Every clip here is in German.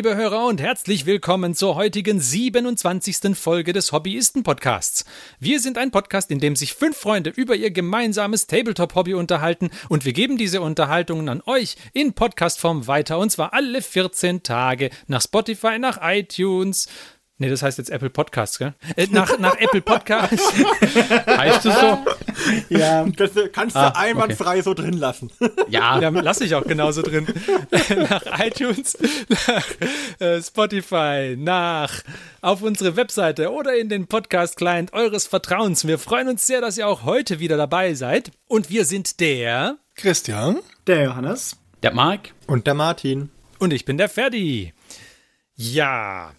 Liebe Hörer und herzlich willkommen zur heutigen 27. Folge des Hobbyisten-Podcasts. Wir sind ein Podcast, in dem sich fünf Freunde über ihr gemeinsames Tabletop-Hobby unterhalten und wir geben diese Unterhaltungen an euch in Podcastform weiter und zwar alle 14 Tage nach Spotify, nach iTunes, Nee, das heißt jetzt Apple Podcasts, gell? Äh, nach, nach Apple Podcasts. heißt es so? Ja. Das kannst du ah, einwandfrei okay. so drin lassen. Ja. ja lasse ich auch genauso drin. nach iTunes, nach äh, Spotify, nach auf unsere Webseite oder in den Podcast-Client eures Vertrauens. Wir freuen uns sehr, dass ihr auch heute wieder dabei seid. Und wir sind der Christian, der Johannes, der Marc und der Martin. Und ich bin der Ferdi. Ja,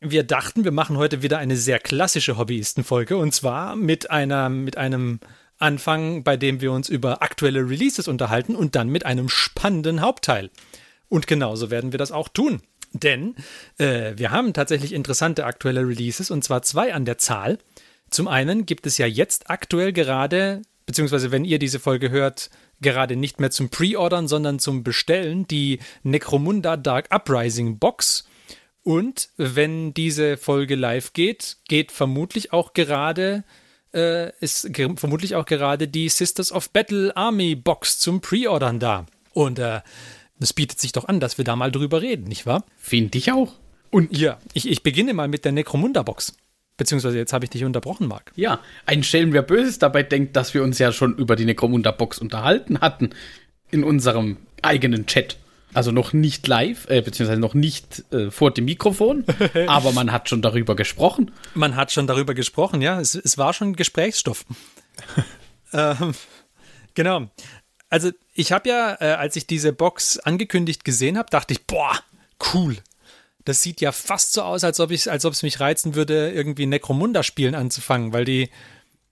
wir dachten, wir machen heute wieder eine sehr klassische Hobbyistenfolge und zwar mit einer, mit einem Anfang, bei dem wir uns über aktuelle Releases unterhalten und dann mit einem spannenden Hauptteil. Und genauso werden wir das auch tun. Denn äh, wir haben tatsächlich interessante aktuelle Releases und zwar zwei an der Zahl. Zum einen gibt es ja jetzt aktuell gerade, beziehungsweise wenn ihr diese Folge hört, gerade nicht mehr zum Pre-Ordern, sondern zum Bestellen, die Necromunda Dark Uprising Box und wenn diese Folge live geht, geht vermutlich auch gerade äh, ist vermutlich auch gerade die Sisters of Battle Army Box zum Pre-Ordern da. Und äh, es bietet sich doch an, dass wir da mal drüber reden, nicht wahr? Finde ich auch. Und ja, ich, ich beginne mal mit der Necromunda Box. Beziehungsweise jetzt habe ich dich unterbrochen, Marc. Ja, ein Schelm, wer Böses dabei denkt, dass wir uns ja schon über die Necromunda Box unterhalten hatten in unserem eigenen Chat. Also noch nicht live, äh, beziehungsweise noch nicht äh, vor dem Mikrofon, aber man hat schon darüber gesprochen. Man hat schon darüber gesprochen, ja. Es, es war schon Gesprächsstoff. ähm, genau. Also ich habe ja, äh, als ich diese Box angekündigt gesehen habe, dachte ich, boah, cool. Das sieht ja fast so aus, als ob ich, als ob es mich reizen würde, irgendwie Necromunda-Spielen anzufangen, weil die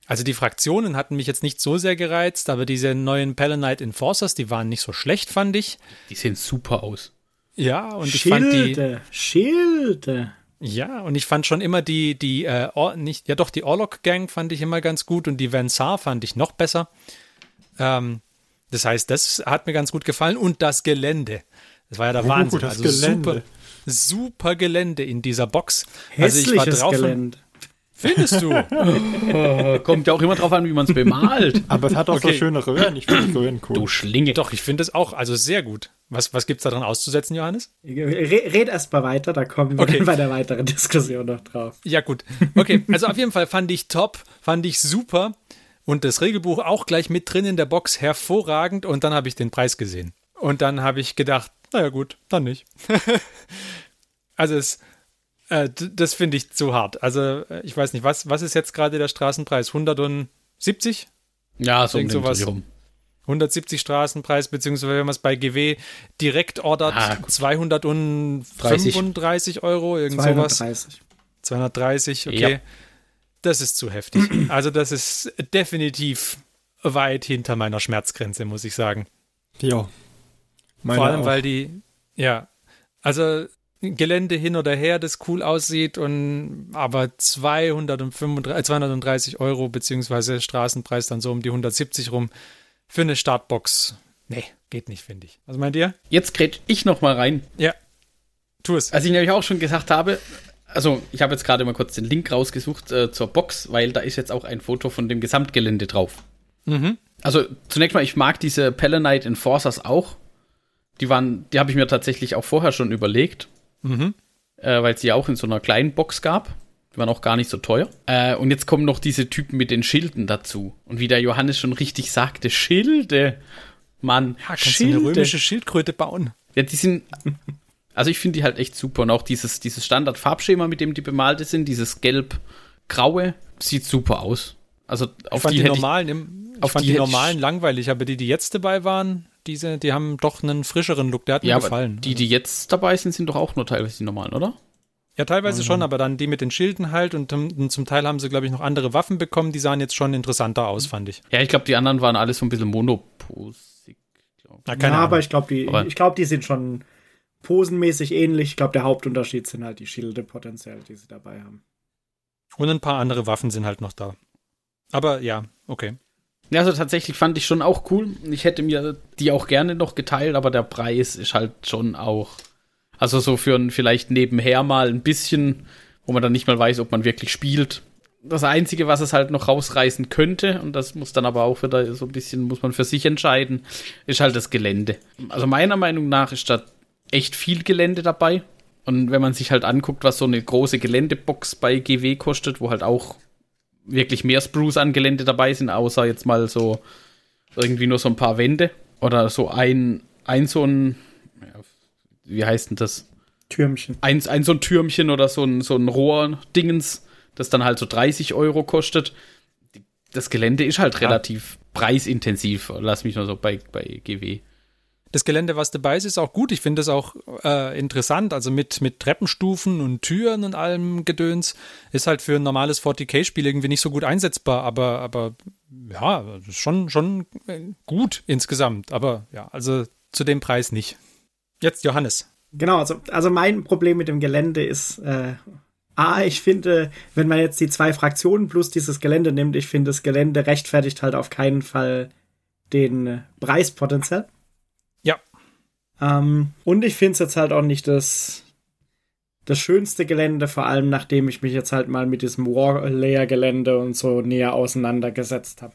also die Fraktionen hatten mich jetzt nicht so sehr gereizt, aber diese neuen Palanite Enforcers, die waren nicht so schlecht, fand ich. Die sehen super aus. Ja, und Schilde, ich fand die. Schilde. Ja, und ich fand schon immer die, die, äh, Or nicht, ja doch, die Orlok Gang fand ich immer ganz gut und die Vansar fand ich noch besser. Ähm, das heißt, das hat mir ganz gut gefallen und das Gelände. Das war ja der oh, Wahnsinn. Das also Gelände. super, super Gelände in dieser Box. Hässliches also ich war drauf Gelände. Findest du? Kommt ja auch immer drauf an, wie man es bemalt. Aber es hat auch okay. so schöne Röhren. Ich finde die Röhren cool. Du Schlinge. Doch, ich finde es auch also sehr gut. Was, was gibt es da dran auszusetzen, Johannes? Red erst mal weiter, da kommen wir okay. bei der weiteren Diskussion noch drauf. Ja, gut. Okay, also auf jeden Fall fand ich top, fand ich super. Und das Regelbuch auch gleich mit drin in der Box hervorragend. Und dann habe ich den Preis gesehen. Und dann habe ich gedacht, naja gut, dann nicht. also es äh, das finde ich zu hart. Also, äh, ich weiß nicht, was, was ist jetzt gerade der Straßenpreis? 170? Ja, so um sowas. Rum. 170 Straßenpreis, beziehungsweise wenn man es bei GW direkt ordert, ah, 235 Euro, irgend 230. sowas. 230, okay. Ja. Das ist zu heftig. Also, das ist definitiv weit hinter meiner Schmerzgrenze, muss ich sagen. Ja. Vor allem, auch. weil die, ja, also Gelände hin oder her, das cool aussieht und aber 235, 230 äh, Euro beziehungsweise Straßenpreis dann so um die 170 rum für eine Startbox. Nee, geht nicht, finde ich. Was meint ihr? Jetzt kret ich noch mal rein. Ja, tu es. Als ich nämlich auch schon gesagt habe, also ich habe jetzt gerade mal kurz den Link rausgesucht äh, zur Box, weil da ist jetzt auch ein Foto von dem Gesamtgelände drauf. Mhm. Also zunächst mal, ich mag diese Pellenite Enforcers auch. Die waren, die habe ich mir tatsächlich auch vorher schon überlegt. Mhm. Äh, Weil es die auch in so einer kleinen Box gab. Die waren auch gar nicht so teuer. Äh, und jetzt kommen noch diese Typen mit den Schilden dazu. Und wie der Johannes schon richtig sagte, Schilde. Mann, ja, kannst Schilde. Du eine römische Schildkröte bauen. Ja, die sind. Also ich finde die halt echt super. Und auch dieses, dieses Standard-Farbschema, mit dem die bemalte sind, dieses gelb-graue, sieht super aus. Also auf die, die normalen, im, auf die, die normalen langweilig, aber die, die jetzt dabei waren, diese, die haben doch einen frischeren Look, der hat ja, mir gefallen. Die, die jetzt dabei sind, sind doch auch nur teilweise die normalen, oder? Ja, teilweise mhm. schon, aber dann die mit den Schilden halt und, zum Teil haben sie, glaube ich, noch andere Waffen bekommen, die sahen jetzt schon interessanter aus, fand ich. Ja, ich glaube, die anderen waren alles so ein bisschen monoposig. Na, ja, Ahnung. aber ich glaube, die, aber die sind schon posenmäßig ähnlich. Ich glaube, der Hauptunterschied sind halt die Schilde potenziell, die sie dabei haben. Und ein paar andere Waffen sind halt noch da. Aber ja, okay. Ja, also tatsächlich fand ich schon auch cool. Ich hätte mir die auch gerne noch geteilt, aber der Preis ist halt schon auch. Also so für ein vielleicht nebenher mal ein bisschen, wo man dann nicht mal weiß, ob man wirklich spielt. Das Einzige, was es halt noch rausreißen könnte, und das muss dann aber auch wieder so ein bisschen, muss man für sich entscheiden, ist halt das Gelände. Also meiner Meinung nach ist da echt viel Gelände dabei. Und wenn man sich halt anguckt, was so eine große Geländebox bei GW kostet, wo halt auch wirklich mehr Spruce an Gelände dabei sind, außer jetzt mal so irgendwie nur so ein paar Wände oder so ein, ein so ein, wie heißt denn das? Türmchen. Ein, ein so ein Türmchen oder so ein, so ein Rohr-Dingens, das dann halt so 30 Euro kostet. Das Gelände ist halt ja. relativ preisintensiv, lass mich nur so bei, bei GW das Gelände, was dabei ist, ist auch gut. Ich finde es auch äh, interessant. Also mit, mit Treppenstufen und Türen und allem Gedöns ist halt für ein normales 40k-Spiel irgendwie nicht so gut einsetzbar. Aber, aber ja, schon, schon gut insgesamt. Aber ja, also zu dem Preis nicht. Jetzt Johannes. Genau, also, also mein Problem mit dem Gelände ist, äh, A, ich finde, wenn man jetzt die zwei Fraktionen plus dieses Gelände nimmt, ich finde, das Gelände rechtfertigt halt auf keinen Fall den Preis potenziell. Ähm, und ich finde es jetzt halt auch nicht das, das schönste Gelände, vor allem nachdem ich mich jetzt halt mal mit diesem War-Layer-Gelände und so näher auseinandergesetzt habe.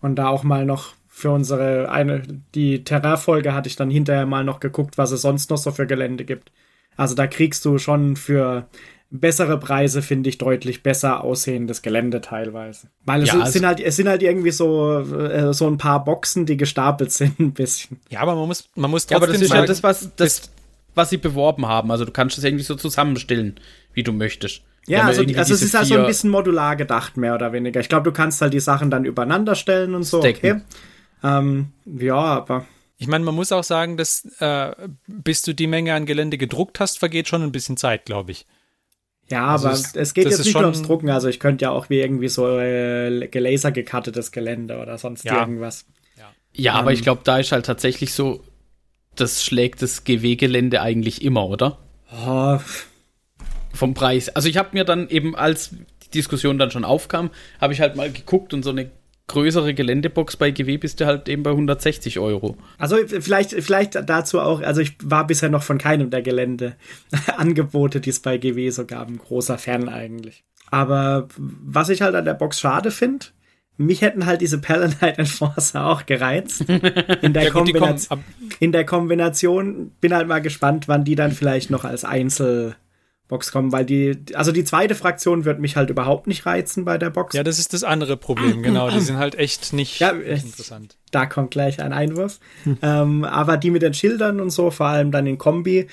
Und da auch mal noch für unsere eine, die Terrain-Folge hatte ich dann hinterher mal noch geguckt, was es sonst noch so für Gelände gibt. Also da kriegst du schon für bessere Preise, finde ich, deutlich besser aussehendes Gelände teilweise. Weil es, ja, also sind halt, es sind halt irgendwie so, äh, so ein paar Boxen, die gestapelt sind, ein bisschen. Ja, aber man muss, man muss trotzdem. Ja, aber das ist ja das, was, das, was sie beworben haben. Also du kannst es irgendwie so zusammenstellen, wie du möchtest. Ja, also, also es ist halt so ein bisschen modular gedacht, mehr oder weniger. Ich glaube, du kannst halt die Sachen dann übereinander stellen und so. Stacken. Okay. Ähm, ja, aber. Ich meine, man muss auch sagen, dass äh, bis du die Menge an Gelände gedruckt hast, vergeht schon ein bisschen Zeit, glaube ich. Ja, also aber es, es geht jetzt nicht nur ums Drucken. Also ich könnte ja auch wie irgendwie so äh, gelaser gekattetes Gelände oder sonst ja. irgendwas. Ja, ja um, aber ich ähm. glaube, da ist halt tatsächlich so, das schlägt das GW-Gelände eigentlich immer, oder? Oh. Vom Preis. Also ich habe mir dann eben, als die Diskussion dann schon aufkam, habe ich halt mal geguckt und so eine größere Geländebox bei GW bist du halt eben bei 160 Euro. Also vielleicht, vielleicht dazu auch, also ich war bisher noch von keinem der Geländeangebote, die es bei GW so gab, ein großer Fan eigentlich. Aber was ich halt an der Box schade finde, mich hätten halt diese Pallanite Enforcer auch gereizt. In der, ja, Kombination, in der Kombination bin halt mal gespannt, wann die dann vielleicht noch als Einzel Box kommen, weil die, also die zweite Fraktion wird mich halt überhaupt nicht reizen bei der Box. Ja, das ist das andere Problem, genau. Die sind halt echt nicht, ja, interessant. Da kommt gleich ein Einwurf. Hm. Ähm, aber die mit den Schildern und so, vor allem dann in Kombi,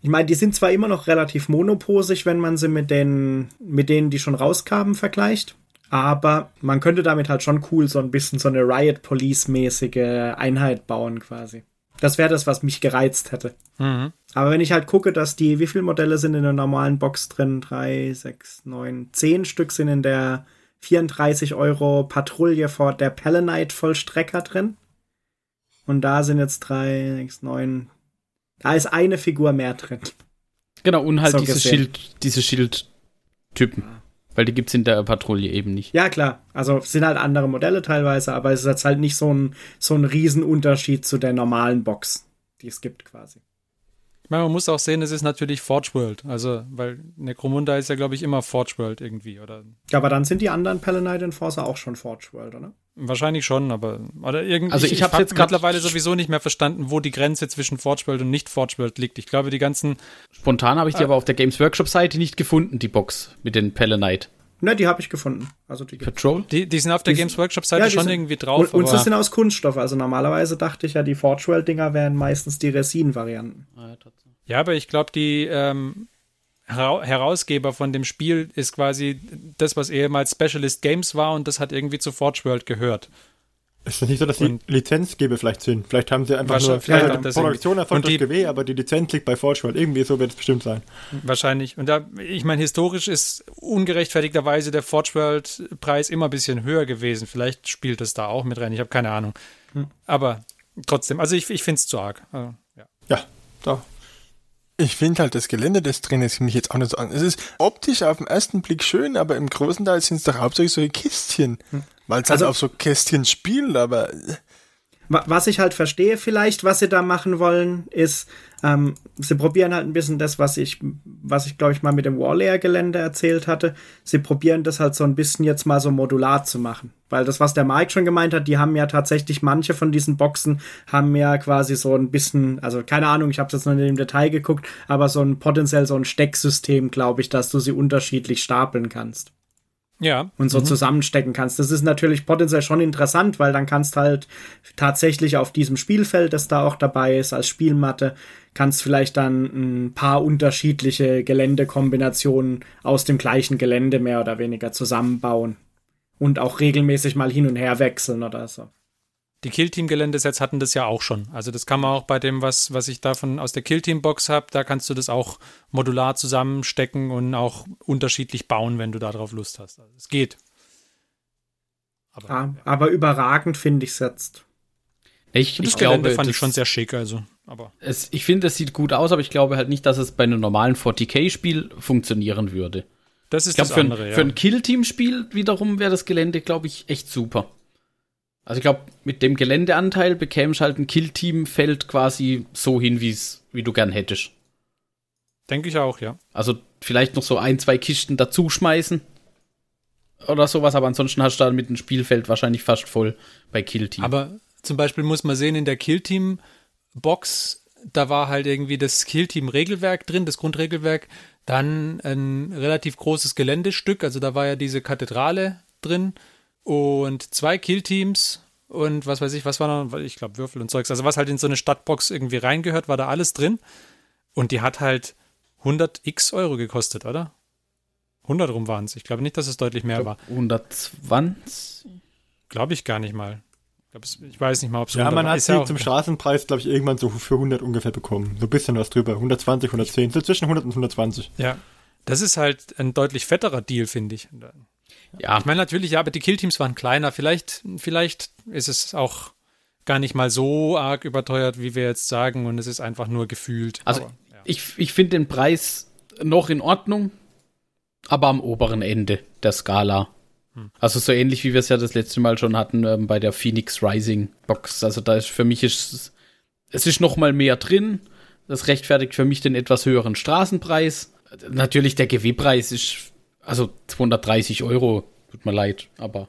ich meine, die sind zwar immer noch relativ monoposig, wenn man sie mit den, mit denen, die schon rauskamen, vergleicht. Aber man könnte damit halt schon cool so ein bisschen so eine Riot Police-mäßige Einheit bauen, quasi. Das wäre das, was mich gereizt hätte. Mhm. Aber wenn ich halt gucke, dass die, wie viele Modelle sind in der normalen Box drin? Drei, sechs, neun, zehn Stück sind in der 34 Euro Patrouille vor der Pellenite Vollstrecker drin. Und da sind jetzt drei, sechs, neun. Da ist eine Figur mehr drin. Genau, und halt so diese Schild, diese Schildtypen. Weil die gibt es in der Patrouille eben nicht. Ja, klar. Also sind halt andere Modelle teilweise, aber es ist jetzt halt nicht so ein, so ein Riesenunterschied zu der normalen Box, die es gibt quasi. Ich meine, man muss auch sehen, es ist natürlich Forge World. Also, weil Necromunda ist ja, glaube ich, immer Forge World irgendwie, oder? Ja, aber dann sind die anderen Palanite Enforcer auch schon Forge World, oder? Wahrscheinlich schon, aber oder irgendwie. Also ich, ich habe jetzt mittlerweile sowieso nicht mehr verstanden, wo die Grenze zwischen Forge World und nicht Forge World liegt. Ich glaube, die ganzen. Spontan habe ich die äh, aber auf der Games Workshop Seite nicht gefunden, die Box mit den Palanite. Ne, die habe ich gefunden. Also die Patrol? Die, die sind auf der die Games Workshop Seite ja, schon sind, irgendwie drauf. Und, und sie sind aus Kunststoff. Also normalerweise dachte ich ja, die Forge World Dinger wären meistens die Resin-Varianten. Ah, ja, aber ich glaube, die ähm, Herausgeber von dem Spiel ist quasi das, was ehemals Specialist Games war und das hat irgendwie zu Forge World gehört. Ist es nicht so, dass die Lizenzgeber vielleicht sind? Vielleicht haben sie einfach nur vielleicht ja, die Produktion erfolgt durch GW, aber die Lizenz liegt bei Forge World. Irgendwie so wird es bestimmt sein. Wahrscheinlich. Und da, ich meine, historisch ist ungerechtfertigterweise der Forge World Preis immer ein bisschen höher gewesen. Vielleicht spielt es da auch mit rein. Ich habe keine Ahnung. Hm. Aber trotzdem, also ich, ich finde es zu arg. Also, ja. ja, da ich finde halt das Gelände, drin ist, mich jetzt auch nicht so an. Es ist optisch auf den ersten Blick schön, aber im großen Teil sind es doch hauptsächlich solche Kistchen. Hm. Weil es halt also, halt auf so Kästchen spielt, aber. Was ich halt verstehe vielleicht, was sie da machen wollen, ist, ähm, sie probieren halt ein bisschen das, was ich, was ich glaube ich mal mit dem Warlayer-Gelände erzählt hatte. Sie probieren das halt so ein bisschen jetzt mal so modular zu machen. Weil das, was der Mike schon gemeint hat, die haben ja tatsächlich manche von diesen Boxen haben ja quasi so ein bisschen, also keine Ahnung, ich habe jetzt noch nicht im Detail geguckt, aber so ein potenziell so ein Stecksystem, glaube ich, dass du sie unterschiedlich stapeln kannst. Ja. Und so mhm. zusammenstecken kannst. Das ist natürlich potenziell schon interessant, weil dann kannst halt tatsächlich auf diesem Spielfeld, das da auch dabei ist, als Spielmatte, kannst vielleicht dann ein paar unterschiedliche Geländekombinationen aus dem gleichen Gelände mehr oder weniger zusammenbauen. Und auch regelmäßig mal hin und her wechseln oder so. Die Killteam-Geländesets hatten das ja auch schon. Also das kann man auch bei dem, was, was ich davon aus der Killteam-Box habe, da kannst du das auch modular zusammenstecken und auch unterschiedlich bauen, wenn du darauf Lust hast. Also es geht. Aber, ah, ja. aber überragend finde ich es jetzt. Ich, ich glaube, fand ich schon sehr schick, also. Aber. Es, ich finde, es sieht gut aus, aber ich glaube halt nicht, dass es bei einem normalen 40k-Spiel funktionieren würde. Das ist ich glaub, das für andere, ein, ja. Für ein Kill-Team-Spiel wiederum wäre das Gelände, glaube ich, echt super. Also ich glaube, mit dem Geländeanteil bekämst halt ein Kill-Team-Feld quasi so hin, wie's, wie du gern hättest. Denke ich auch, ja. Also vielleicht noch so ein, zwei Kisten dazuschmeißen oder sowas, aber ansonsten hast du dann mit dem Spielfeld wahrscheinlich fast voll bei Kill-Team. Aber zum Beispiel muss man sehen, in der Kill-Team-Box, da war halt irgendwie das Kill-Team-Regelwerk drin, das Grundregelwerk, dann ein relativ großes Geländestück, also da war ja diese Kathedrale drin und zwei Killteams und was weiß ich, was war noch, ich glaube Würfel und Zeugs. Also was halt in so eine Stadtbox irgendwie reingehört, war da alles drin. Und die hat halt 100 x Euro gekostet, oder? 100 rum waren es. Ich glaube nicht, dass es deutlich mehr war. 120? Glaube ich gar nicht mal. Ich, weiß nicht mal, ob es Ja, man hat sie ja zum Straßenpreis, glaube ich, irgendwann so für 100 ungefähr bekommen. So ein bisschen was drüber. 120, 110. So zwischen 100 und 120. Ja. Das ist halt ein deutlich fetterer Deal, finde ich. Ja. Ich meine natürlich, ja, aber die Killteams waren kleiner. Vielleicht, vielleicht ist es auch gar nicht mal so arg überteuert, wie wir jetzt sagen, und es ist einfach nur gefühlt. Also aber, ja. ich, ich finde den Preis noch in Ordnung, aber am oberen Ende der Skala. Hm. Also so ähnlich wie wir es ja das letzte Mal schon hatten ähm, bei der Phoenix Rising Box. Also da ist für mich ist es ist noch mal mehr drin. Das rechtfertigt für mich den etwas höheren Straßenpreis. Natürlich der GW-Preis ist also 230 Euro, tut mir leid, aber.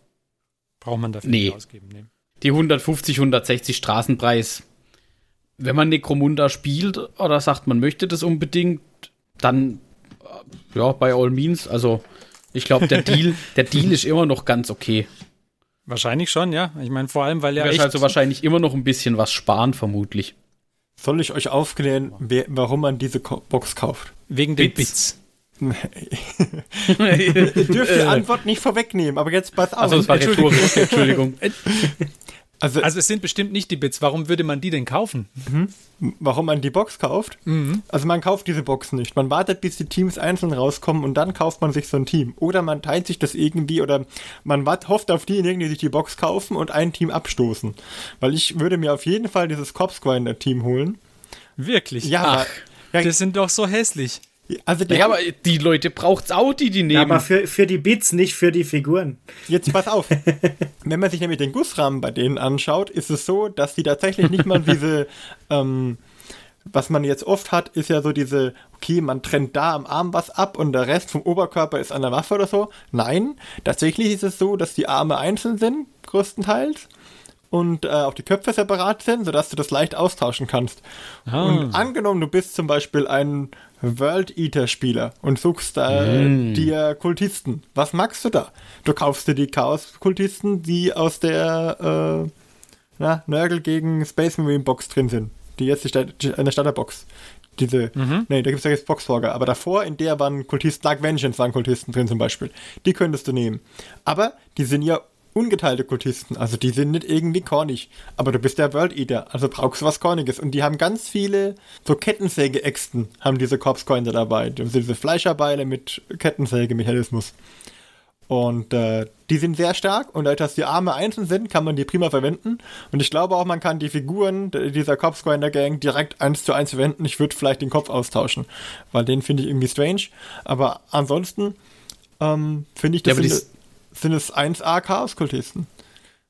Braucht man dafür nee. nicht ausgeben, nee. Die 150, 160 Straßenpreis. Wenn man Necromunda spielt oder sagt, man möchte das unbedingt, dann äh, ja, bei all means. Also ich glaube, der Deal, der Deal ist immer noch ganz okay. Wahrscheinlich schon, ja. Ich meine, vor allem, weil ja. Du also wahrscheinlich immer noch ein bisschen was sparen, vermutlich. Soll ich euch aufklären, wer, warum man diese Box kauft? Wegen den Bits. Bits. Ihr dürft die Antwort nicht vorwegnehmen, aber jetzt pass auf. Also, das war rhetorisch. Entschuldigung. Also, also, es sind bestimmt nicht die Bits. Warum würde man die denn kaufen? Mhm. Warum man die Box kauft? Mhm. Also man kauft diese Box nicht. Man wartet, bis die Teams einzeln rauskommen und dann kauft man sich so ein Team. Oder man teilt sich das irgendwie oder man hofft auf diejenigen, die sich die Box kaufen und ein Team abstoßen. Weil ich würde mir auf jeden Fall dieses Corpse Grinder Team holen. Wirklich? Ja. Ach, ja. Das sind doch so hässlich. Also die, ja, aber die Leute braucht's auch, die die nehmen. Ja, aber für, für die Bits, nicht für die Figuren. Jetzt pass auf. Wenn man sich nämlich den Gussrahmen bei denen anschaut, ist es so, dass die tatsächlich nicht mal diese, ähm, was man jetzt oft hat, ist ja so diese, okay, man trennt da am Arm was ab und der Rest vom Oberkörper ist an der Waffe oder so. Nein, tatsächlich ist es so, dass die Arme einzeln sind, größtenteils und äh, auch die Köpfe separat sind, sodass du das leicht austauschen kannst. Ah. Und angenommen, du bist zum Beispiel ein World Eater Spieler und suchst äh, mm. dir Kultisten. Was magst du da? Du kaufst dir die Chaos-Kultisten, die aus der äh, na, Nörgel gegen Space Marine Box drin sind. Die jetzt in der Starterbox. Diese, mhm. nee, da gibt es ja jetzt Boxfolger. Aber davor, in der waren Kultisten, Dark Vengeance waren Kultisten drin zum Beispiel. Die könntest du nehmen. Aber die sind ja ungeteilte Kultisten. Also die sind nicht irgendwie cornig. Aber du bist der World Eater, also brauchst du was Corniges. Und die haben ganz viele so Kettensäge-Äxten, haben diese Corpse-Coiner dabei. Diese Fleischerbeile mit Kettensäge-Mechanismus. Und äh, die sind sehr stark und dadurch, dass die Arme einzeln sind, kann man die prima verwenden. Und ich glaube auch, man kann die Figuren dieser Corpse Grinder Gang direkt eins zu eins verwenden. Ich würde vielleicht den Kopf austauschen, weil den finde ich irgendwie strange. Aber ansonsten ähm, finde ich das. Ja, sind es 1A Chaos-Kultisten.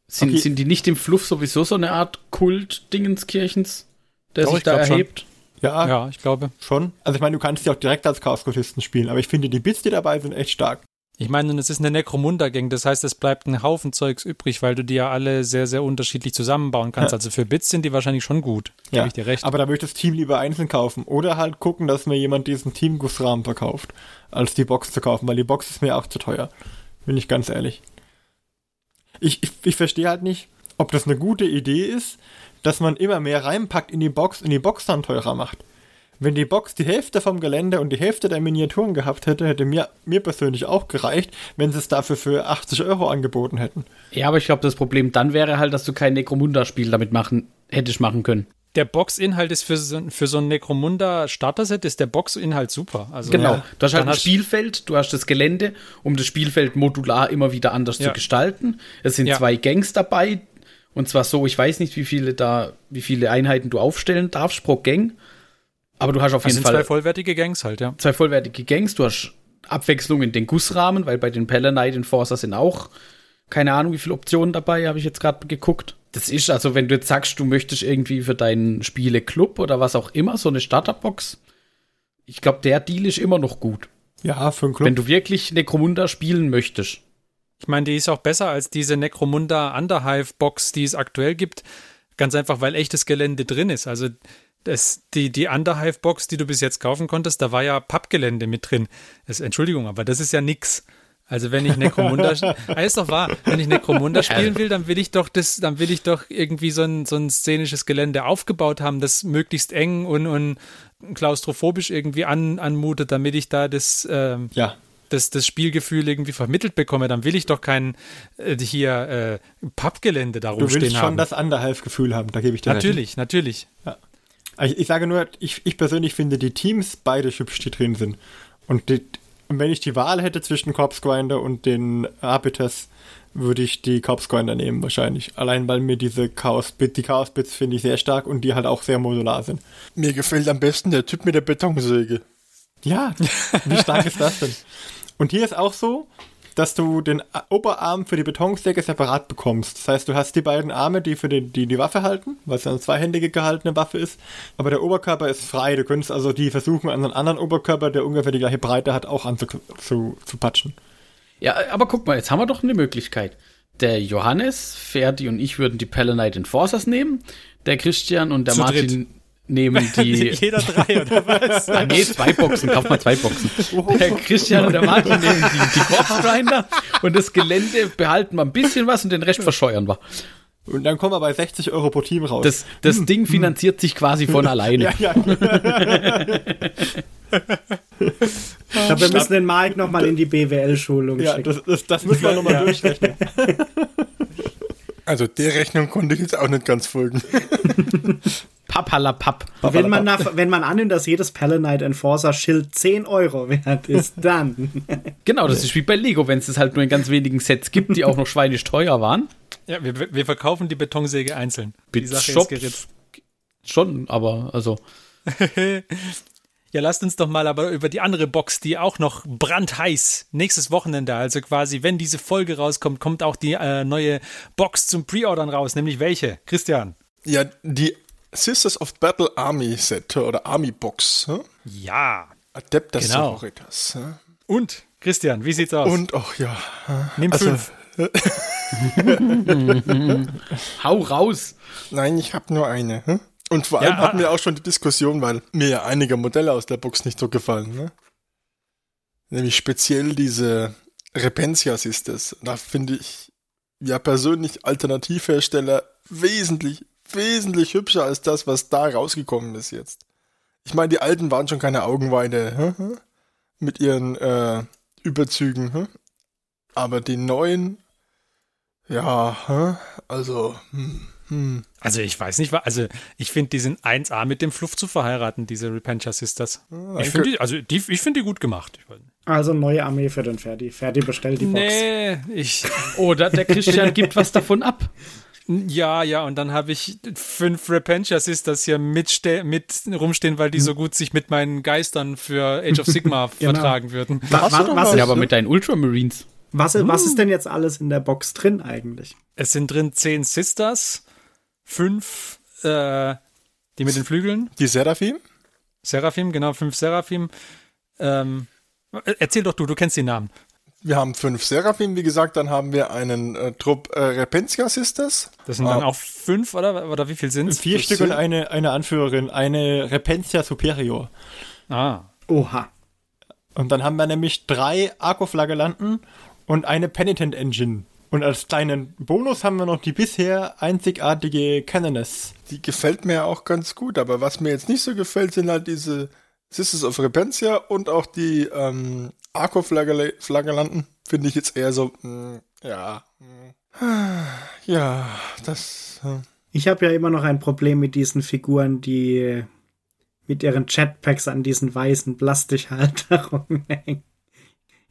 Sind, Okay. sind die nicht im Fluff sowieso so eine Art Kult-Dingenskirchens, der Doch, sich ich da schon. erhebt? Ja, Ja, ich glaube. schon. Also ich meine, du kannst die auch direkt als Chaos-Kultisten spielen, aber ich finde, die Bits, die dabei sind, echt stark. Ich meine, und es ist eine Necromunda-Gang, das heißt, es bleibt ein Haufen Zeugs übrig, weil du die ja alle sehr, sehr unterschiedlich zusammenbauen kannst. Also für Bits sind die wahrscheinlich schon gut. Gebe Ja, ich dir recht. aber da würde ich das Team lieber einzeln kaufen. Oder halt gucken, dass mir jemand diesen Teamgussrahmen verkauft, als die Box zu kaufen, weil die Box ist mir auch zu teuer. Bin ich ganz ehrlich. Ich, ich, ich verstehe halt nicht, ob das eine gute Idee ist, dass man immer mehr reinpackt in die Box und die Box dann teurer macht. Wenn die Box die Hälfte vom Gelände und die Hälfte der Miniaturen gehabt hätte, hätte mir, mir persönlich auch gereicht, wenn sie es dafür für 80 Euro angeboten hätten. Ja, aber ich glaube, das Problem dann wäre halt, dass du kein Necromunda-Spiel damit machen, hättest machen können. Der Boxinhalt ist für so, für so ein Necromunda-Starter-Set ist der Boxinhalt super. Also, Genau. Ja. Du hast halt ein hast- Spielfeld, du hast das Gelände, um das Spielfeld modular immer wieder anders Ja. zu gestalten. Es sind Ja. zwei Gangs dabei. Und zwar so, ich weiß nicht, wie viele da, wie viele Einheiten du aufstellen darfst pro Gang. Aber du hast auf Das jeden sind Fall zwei vollwertige Gangs halt, ja. zwei vollwertige Gangs. Du hast Abwechslung in den Gussrahmen, weil bei den Pellenite Enforcer sind auch keine Ahnung, wie viele Optionen dabei, habe ich jetzt gerade geguckt. Das ist also, wenn du jetzt sagst, du möchtest irgendwie für deinen Spiele-Club oder was auch immer so eine Starterbox, ich glaube, der Deal ist immer noch gut. Ja, für einen Club. Wenn du wirklich Necromunda spielen möchtest. Ich meine, die ist auch besser als diese Necromunda Underhive Box, die es aktuell gibt. Ganz einfach, weil echtes Gelände drin ist. Also das, die, die Underhive Box, die du bis jetzt kaufen konntest, da war ja Pappgelände mit drin. Das, Entschuldigung, aber das ist ja nix. Also wenn ich Necromunda, ah, ist doch wahr, wenn ich Necromunda spielen will, dann will ich doch das, dann will ich doch irgendwie so ein, so ein szenisches Gelände aufgebaut haben, das möglichst eng und, und klaustrophobisch irgendwie an, anmutet, damit ich da das, ähm, ja. das, das Spielgefühl irgendwie vermittelt bekomme, dann will ich doch kein äh, hier äh, Pappgelände da Du willst rumstehen schon haben. das Underhalf-Gefühl haben, da gebe ich dir recht. natürlich, natürlich. Ich, ich sage nur, ich, ich persönlich finde die Teams beide hübsch, die drin sind. Und, die, wenn ich die Wahl hätte zwischen Corpse Grinder und den Arbiters, würde ich die Corpse Grinder nehmen, wahrscheinlich. Allein weil mir diese Chaos Bits, die Chaos Bits finde ich sehr stark und die halt auch sehr modular sind. Mir gefällt am besten der Typ mit der Betonsäge. Ja, wie stark ist das denn? Und hier ist auch so, dass du den Oberarm für die Betonsäge separat bekommst. Das heißt, du hast die beiden Arme, die für den, die, die Waffe halten, weil es eine zweihändige gehaltene Waffe ist, aber der Oberkörper ist frei. Du könntest also die versuchen, an einen anderen Oberkörper, der ungefähr die gleiche Breite hat, auch anzu zu, zu patschen. Ja, aber guck mal, jetzt haben wir doch eine Möglichkeit. Der Johannes, Ferdi und ich würden die Pellenite Enforcers nehmen. Der Christian und der Zu Martin nehmen die. Jeder drei oder was? Ah, nee, zwei Boxen, kauf mal zwei Boxen. Der Christian und der Martin nehmen die, die Corpse Grinder und das Gelände behalten wir ein bisschen was und den Rest verscheuern wir. Und dann kommen wir bei 60 Euro pro Team raus. Das, das Ding finanziert sich quasi von alleine. ja, ja. Ich glaube, wir müssen den Mike nochmal in die BWL-Schulung ja schicken. das, das, das müssen wir nochmal durchrechnen. Also der Rechnung konnte ich jetzt auch nicht ganz folgen. Pappalapapp. wenn, man nach, wenn man annimmt, dass jedes Pellenite Enforcer Schild 10 Euro wert ist, dann. Genau, das ist wie bei Lego, wenn es es halt nur in ganz wenigen Sets gibt, die auch noch schweinisch teuer waren. Ja, wir, wir verkaufen die Betonsäge einzeln. Die Bits Sache Shop. ist geritzt. Schon, aber also. Ja, lasst uns doch mal aber über die andere Box, die auch noch brandheiß nächstes Wochenende, also quasi, wenn diese Folge rauskommt, kommt auch die äh, neue Box zum Preordern raus, nämlich welche? Christian. Ja, die Sisters of Battle Army Set oder Army Box. Hm? Ja. Adeptas Genau. Sororitas. Hm? Und, Christian, wie sieht's aus? Und, ach ja. Nimm also- fünf. Hau raus! Nein, ich habe nur eine. Hm? Und vor Ja, allem hatten ah. wir auch schon die Diskussion, weil mir ja einige Modelle aus der Box nicht so gefallen. Ne? Nämlich speziell diese Repentia Sisters. Da finde ich ja persönlich Alternativhersteller wesentlich, wesentlich hübscher als das, was da rausgekommen ist jetzt. Ich meine, die alten waren schon keine Augenweide hm, mit ihren äh, Überzügen. Hm? Aber die neuen, ja, hm, also, hm, hm. Also ich weiß nicht, also ich finde, die sind 1A mit dem Fluff zu verheiraten, diese Repentia Sisters. Ich finde die, also die, ich finde die gut gemacht. Also neue Armee für den Ferdi. Ferdi bestellt die Box. Nee, ich, Oder der Christian gibt was davon ab. ja, ja, und dann habe ich fünf Repentia Sisters hier mitste mit rumstehen, weil die so gut sich mit meinen Geistern für Age of Sigma Genau. vertragen würden. Wa- Hast du wa- doch was, was? Ja, aber mit deinen Ultramarines. Was, was ist denn jetzt alles in der Box drin eigentlich? Es sind drin zehn Sisters, fünf, äh, die mit den Flügeln, Die Seraphim? Seraphim, genau, fünf Seraphim. Ähm, erzähl doch du, du kennst die Namen. Wir haben fünf Seraphim, wie gesagt, dann haben wir einen äh, Trupp äh, Repentia Sisters. Das sind dann Ah. auch fünf, oder? Oder wie viel sind es? Vier das Stück und eine, eine Anführerin, eine Repentia Superior. Ah. Oha. Und dann haben wir nämlich drei Arco-Flagellanten und eine Penitent Engine. Und als kleinen Bonus haben wir noch die bisher einzigartige Canoness. Die gefällt mir ja auch ganz gut, aber was mir jetzt nicht so gefällt, sind halt diese Sisters of Repentia und auch die ähm, Arco-Flagellanten. Finde ich jetzt eher so, mh, ja. mh. Ja, das. Äh, Ich habe ja immer noch ein Problem mit diesen Figuren, die mit ihren Jetpacks an diesen weißen Plastikhalterungen hängen.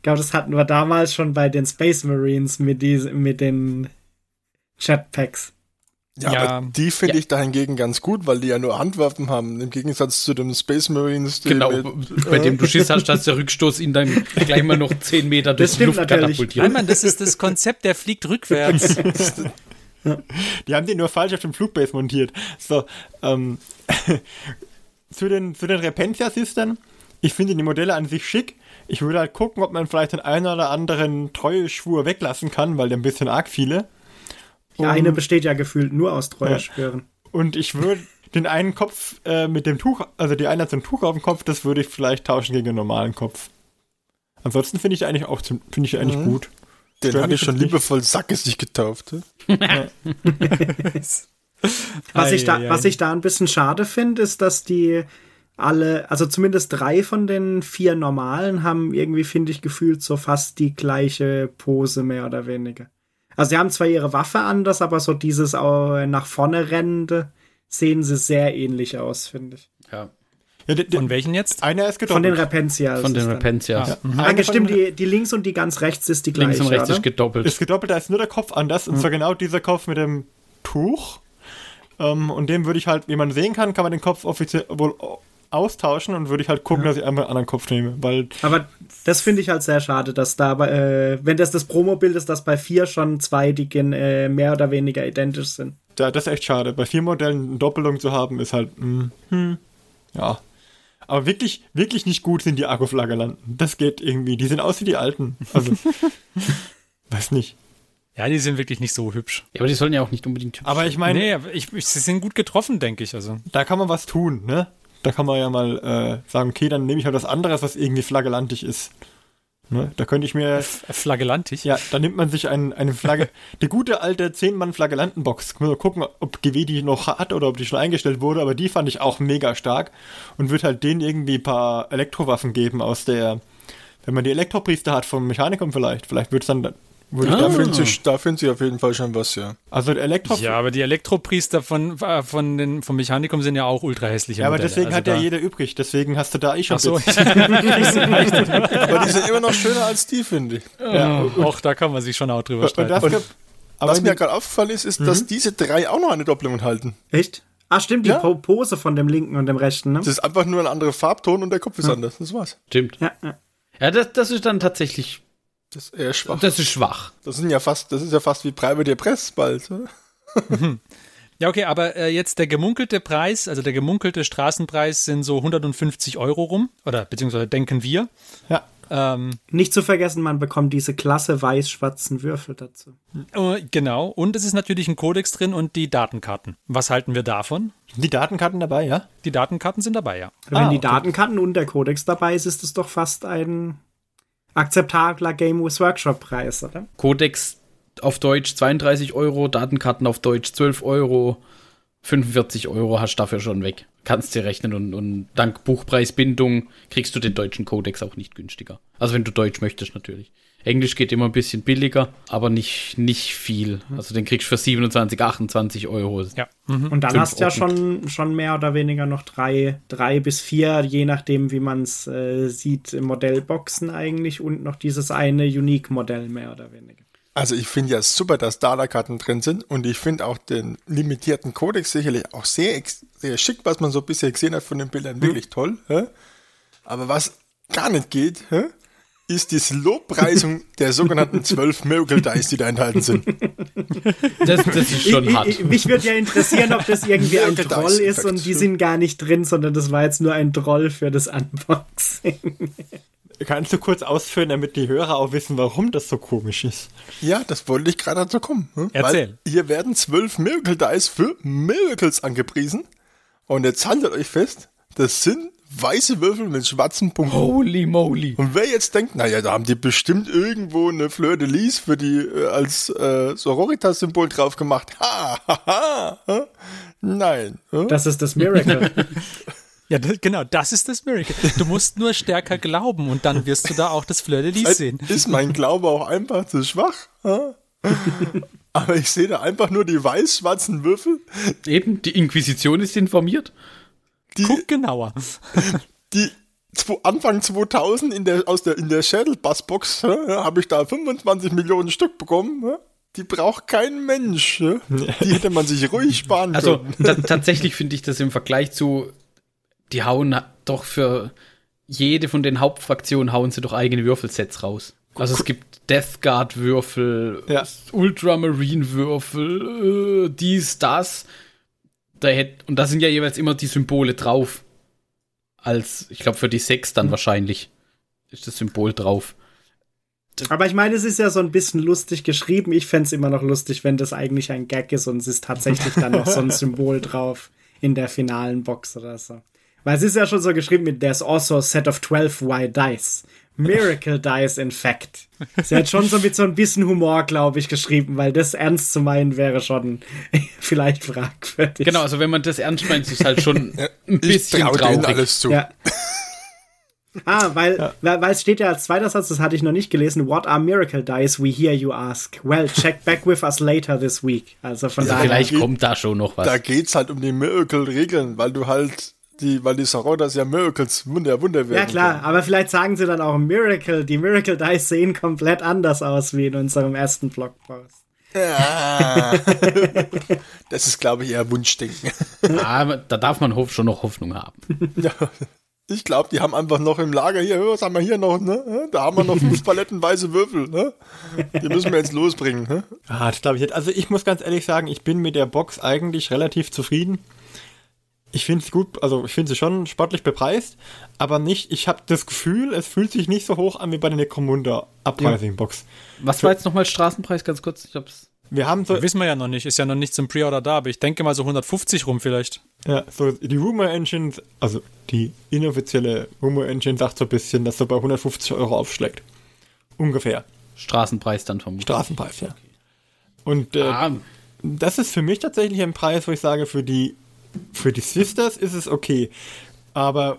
Ich glaube, das hatten wir damals schon bei den Space Marines mit, diesen, mit den Jetpacks. Ja, Ja. aber die finde ich dahingegen ganz gut, weil die ja nur Handwaffen haben, im Gegensatz zu den Space Marines. Die Genau, mit, bei dem du Schiss hast, dass der Rückstoß ihn dann gleich mal noch 10 Meter durch Das die stimmt Luft natürlich. katapultiert. Nein, Mann, das ist das Konzept, der fliegt rückwärts. Die haben den nur falsch auf dem Flugbase montiert. So, ähm, zu den, zu den Repentia-Sistern. Ich finde die Modelle an sich schick. Ich würde halt gucken, ob man vielleicht den einen oder anderen Treueschwur weglassen kann, weil der ein bisschen arg viele. Die eine besteht ja gefühlt nur aus Treuerschwören. Und ich würde den einen Kopf äh, mit dem Tuch, also die eine hat so ein Tuch auf dem Kopf, das würde ich vielleicht tauschen gegen einen normalen Kopf. Ansonsten finde ich eigentlich auch zum- finde ich eigentlich gut. den Stört hatte ich schon liebevoll sackesig getauft. Was, ich da, was ich da ein bisschen schade finde, ist, dass die alle, also zumindest drei von den vier normalen haben irgendwie, finde ich, gefühlt so fast die gleiche Pose mehr oder weniger. Also sie haben zwar ihre Waffe anders, aber so dieses äh, nach vorne rennende sehen sie sehr ähnlich aus, finde ich. Ja, Ja, Von welchen jetzt? einer ist Von den gedoppelt. Von den es dann. Repentia. Ah. Ah, Eine stimmt, von- die, die links und die ganz rechts ist die gleiche, Links und rechts oder? ist gedoppelt. ist gedoppelt, da ist nur der Kopf anders. Und zwar genau dieser Kopf mit dem Tuch. Ähm, und dem würde ich halt, wie man sehen kann, kann man den Kopf offiziell wohl austauschen und würde ich halt gucken, dass ich einmal einen anderen Kopf nehme. Weil Aber das finde ich halt sehr schade, dass da, bei, äh, wenn das das Promobild ist, dass bei vier schon zwei, die äh, mehr oder weniger identisch sind. da, das ist echt schade. Bei vier Modellen eine Doppelung zu haben, ist halt, mh, hm, ja. Aber wirklich, wirklich nicht gut sind die Akkuflagerlanden. Das geht irgendwie. Die sehen aus wie die alten. Also, weiß nicht. Ja, die sind wirklich nicht so hübsch. Ja, aber die sollen ja auch nicht unbedingt hübsch Aber ich meine, nee, ich, ich, sie sind gut getroffen, denke ich. Also. da kann man was tun, ne? Da kann man ja mal äh, sagen, okay, dann nehme ich halt was anderes, was irgendwie flagellantig ist. Ne? Da könnte ich mir, F- Flagellantig. ja, da nimmt man sich ein, eine Flagge, die gute alte 10-Mann-Flagellantenbox. Mal gucken, ob GW die noch hat oder ob die schon eingestellt wurde, aber die fand ich auch mega stark und würde halt denen irgendwie ein paar Elektrowaffen geben aus der, wenn man die Elektropriester hat vom Mechanikum vielleicht, vielleicht würde es dann, würde ich Da finden sie, da finden sie auf jeden Fall schon was, ja. also der Elektro, Ja, aber die Elektropriester von, äh, von den, vom Mechanikum sind ja auch ultra hässliche ja, aber Modelle. deswegen Also hat ja jeder übrig, deswegen hast du da schon Ach so. Aber die sind immer noch schöner als die, finde ich. Ja, Auch da kann man sich schon auch drüber und streiten. das, gibt- aber Was mir gerade aufgefallen ist, ist, dass diese drei auch noch eine Doppelung enthalten. Echt? Ah, stimmt, die Ja. Po- Pose von dem linken und dem rechten, ne? Das ist einfach nur ein anderer Farbton und der Kopf ist anders. Das war's. Stimmt. Ja, ja. Ja, das, das ist dann tatsächlich, Das ist eher schwach. das ist schwach. Das sind ja fast, das ist ja fast wie Private Press bald. ne? Ja, okay, aber äh, jetzt der gemunkelte Preis, also der gemunkelte Straßenpreis sind so 150 Euro rum, oder beziehungsweise denken wir. ja. Ähm, Nicht zu vergessen, man bekommt diese klasse weiß-schwarzen Würfel dazu. äh, genau, und es ist natürlich ein Kodex drin und die Datenkarten. Was halten wir davon? Die Datenkarten dabei, ja? Die Datenkarten sind dabei, ja. Wenn Ah, die okay. Datenkarten und der Kodex dabei ist, ist es doch fast ein akzeptabler Game with Workshop-Preis, oder? Codex auf Deutsch 32 Euro, Datenkarten auf Deutsch 12 Euro, 45 Euro hast du dafür schon weg. Kannst dir rechnen und, und dank Buchpreisbindung kriegst du den deutschen Codex auch nicht günstiger. Also wenn du Deutsch möchtest natürlich. Englisch geht immer ein bisschen billiger, aber nicht, nicht viel. Also den kriegst du für 27, 28 Euro. Ja. Mhm. Und dann Fünf hast du ja schon, schon mehr oder weniger noch drei, drei bis vier, je nachdem, wie man es äh, sieht, Modellboxen eigentlich und noch dieses eine Unique-Modell mehr oder weniger. Also ich finde ja super, dass Data-Karten drin sind und ich finde auch den limitierten Codex sicherlich auch sehr, sehr schick, was man so bisher gesehen hat von den Bildern, wirklich toll. Hä? Aber was gar nicht geht, hä? Ist die Lobpreisung der sogenannten zwölf Miracle Dice, die da enthalten sind. Das, das ist schon ich, hart. ich, mich würde ja interessieren, ob das irgendwie ein Miracle Troll Dice ist und die sind gar nicht drin, sondern das war jetzt nur ein Troll für das Unboxing. Kannst du kurz ausführen, damit die Hörer auch wissen, warum das so komisch ist? Ja, das wollte ich gerade dazu kommen. hm? Erzähl. Weil hier werden zwölf Miracle Dice für Miracles angepriesen. Und jetzt haltet euch fest, das sind weiße Würfel mit schwarzen Punkten. Holy moly. Und wer jetzt denkt, naja, da haben die bestimmt irgendwo eine Fleur de Lis für die äh, als äh, Sororitas-Symbol drauf gemacht. Ha, ha, ha. Nein. hm? Das ist das Miracle. Ja, das, genau, das ist das Miracle. Du musst nur stärker glauben und dann wirst du da auch das Fleur de Lis sehen. Ist mein Glaube auch einfach zu schwach? ha? Aber ich sehe da einfach nur die weiß-schwarzen Würfel, Eben, die Inquisition ist informiert. Die, Guck genauer. die Anfang 2000 in der, aus der, in der Schädelbassbox habe ich da 25 Millionen Stück bekommen. hä? Die braucht kein Mensch. hä? Die hätte man sich ruhig sparen Also können. ta tatsächlich finde ich das im Vergleich zu, die hauen doch für jede von den Hauptfraktionen hauen sie doch eigene Würfelsets raus. Also es gibt Death Guard Würfel, Ja. Ultramarine Würfel, äh, dies, das. Da hätt, und da sind ja jeweils immer die Symbole drauf. Als, ich glaube, für die sechs dann wahrscheinlich ist das Symbol drauf. Aber ich meine, es ist ja so ein bisschen lustig geschrieben. Ich fänd's immer noch lustig, wenn das eigentlich ein Gag ist und es ist tatsächlich dann noch so ein Symbol drauf in der finalen Box oder so. Weil es ist ja schon so geschrieben mit There's also a set of 12 white dice. Miracle dice in fact. Sie hat schon so mit so ein bisschen Humor, glaube ich, geschrieben, weil das ernst zu meinen wäre schon vielleicht fragwürdig. Genau, also wenn man das ernst meint, ist es halt schon ein Ich bisschen denen traurig. alles zu. Ja. Ah, weil, weil, weil es steht ja als zweiter Satz, das hatte ich noch nicht gelesen. What are miracle dice? We hear you ask. Well, check back with us later this week. Also von daher. Vielleicht kommt da schon noch was. Da geht's halt um die Miracle-Regeln, weil du halt die, weil die Sororitas ja Miracles, Wunder, Wunder werden. Ja klar, können. aber vielleicht sagen sie dann auch Miracle. Die Miracle Dice sehen komplett anders aus wie in unserem ersten Blogpost. Ja. das ist, glaube ich, eher Wunschdenken. Aber da darf man schon noch Hoffnung haben. Ja. Ich glaube, die haben einfach noch im Lager hier, was haben wir hier noch, ne? Da haben wir noch fünf Paletten weiße Würfel, ne? Die müssen wir jetzt losbringen, ne? Ah, das glaube ich nicht. Also ich muss ganz ehrlich sagen, ich bin mit der Box eigentlich relativ zufrieden. Ich finde es gut, also ich finde sie schon sportlich bepreist, aber nicht, ich habe das Gefühl, es fühlt sich nicht so hoch an wie bei der Necromunda Uprising Box. Was war jetzt nochmal Straßenpreis, ganz kurz? Ich hab's. Wir haben so, Wissen wir ja noch nicht, ist ja noch nicht zum Pre-Order da, aber ich denke mal so 150 rum vielleicht. ja, so die Rumor Engine, also die inoffizielle Rumor Engine sagt so ein bisschen, dass so bei 150 Euro aufschlägt. Ungefähr. Straßenpreis dann vermutlich. Straßenpreis, ja. Und äh, Ah, das ist für mich tatsächlich ein Preis, wo ich sage, für die, für die Sisters ist es okay. Aber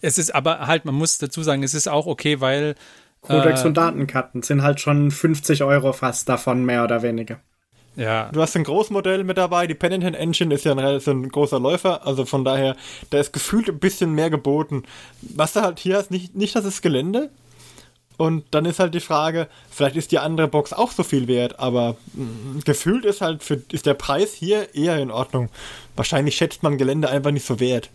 Es ist aber halt, man muss dazu sagen, es ist auch okay, weil Codex äh, und Datenkarten sind halt schon 50 Euro fast davon, mehr oder weniger. ja, Du hast ein Großmodell mit dabei, die Penitent Engine ist ja ein, relativ- ein großer Läufer, also von daher, da ist gefühlt ein bisschen mehr geboten. Was du halt hier hast, nicht, nicht das ist Gelände. Und dann ist halt die Frage, vielleicht ist die andere Box auch so viel wert, aber mh, gefühlt ist halt für, ist der Preis hier eher in Ordnung. Wahrscheinlich schätzt man Gelände einfach nicht so wert.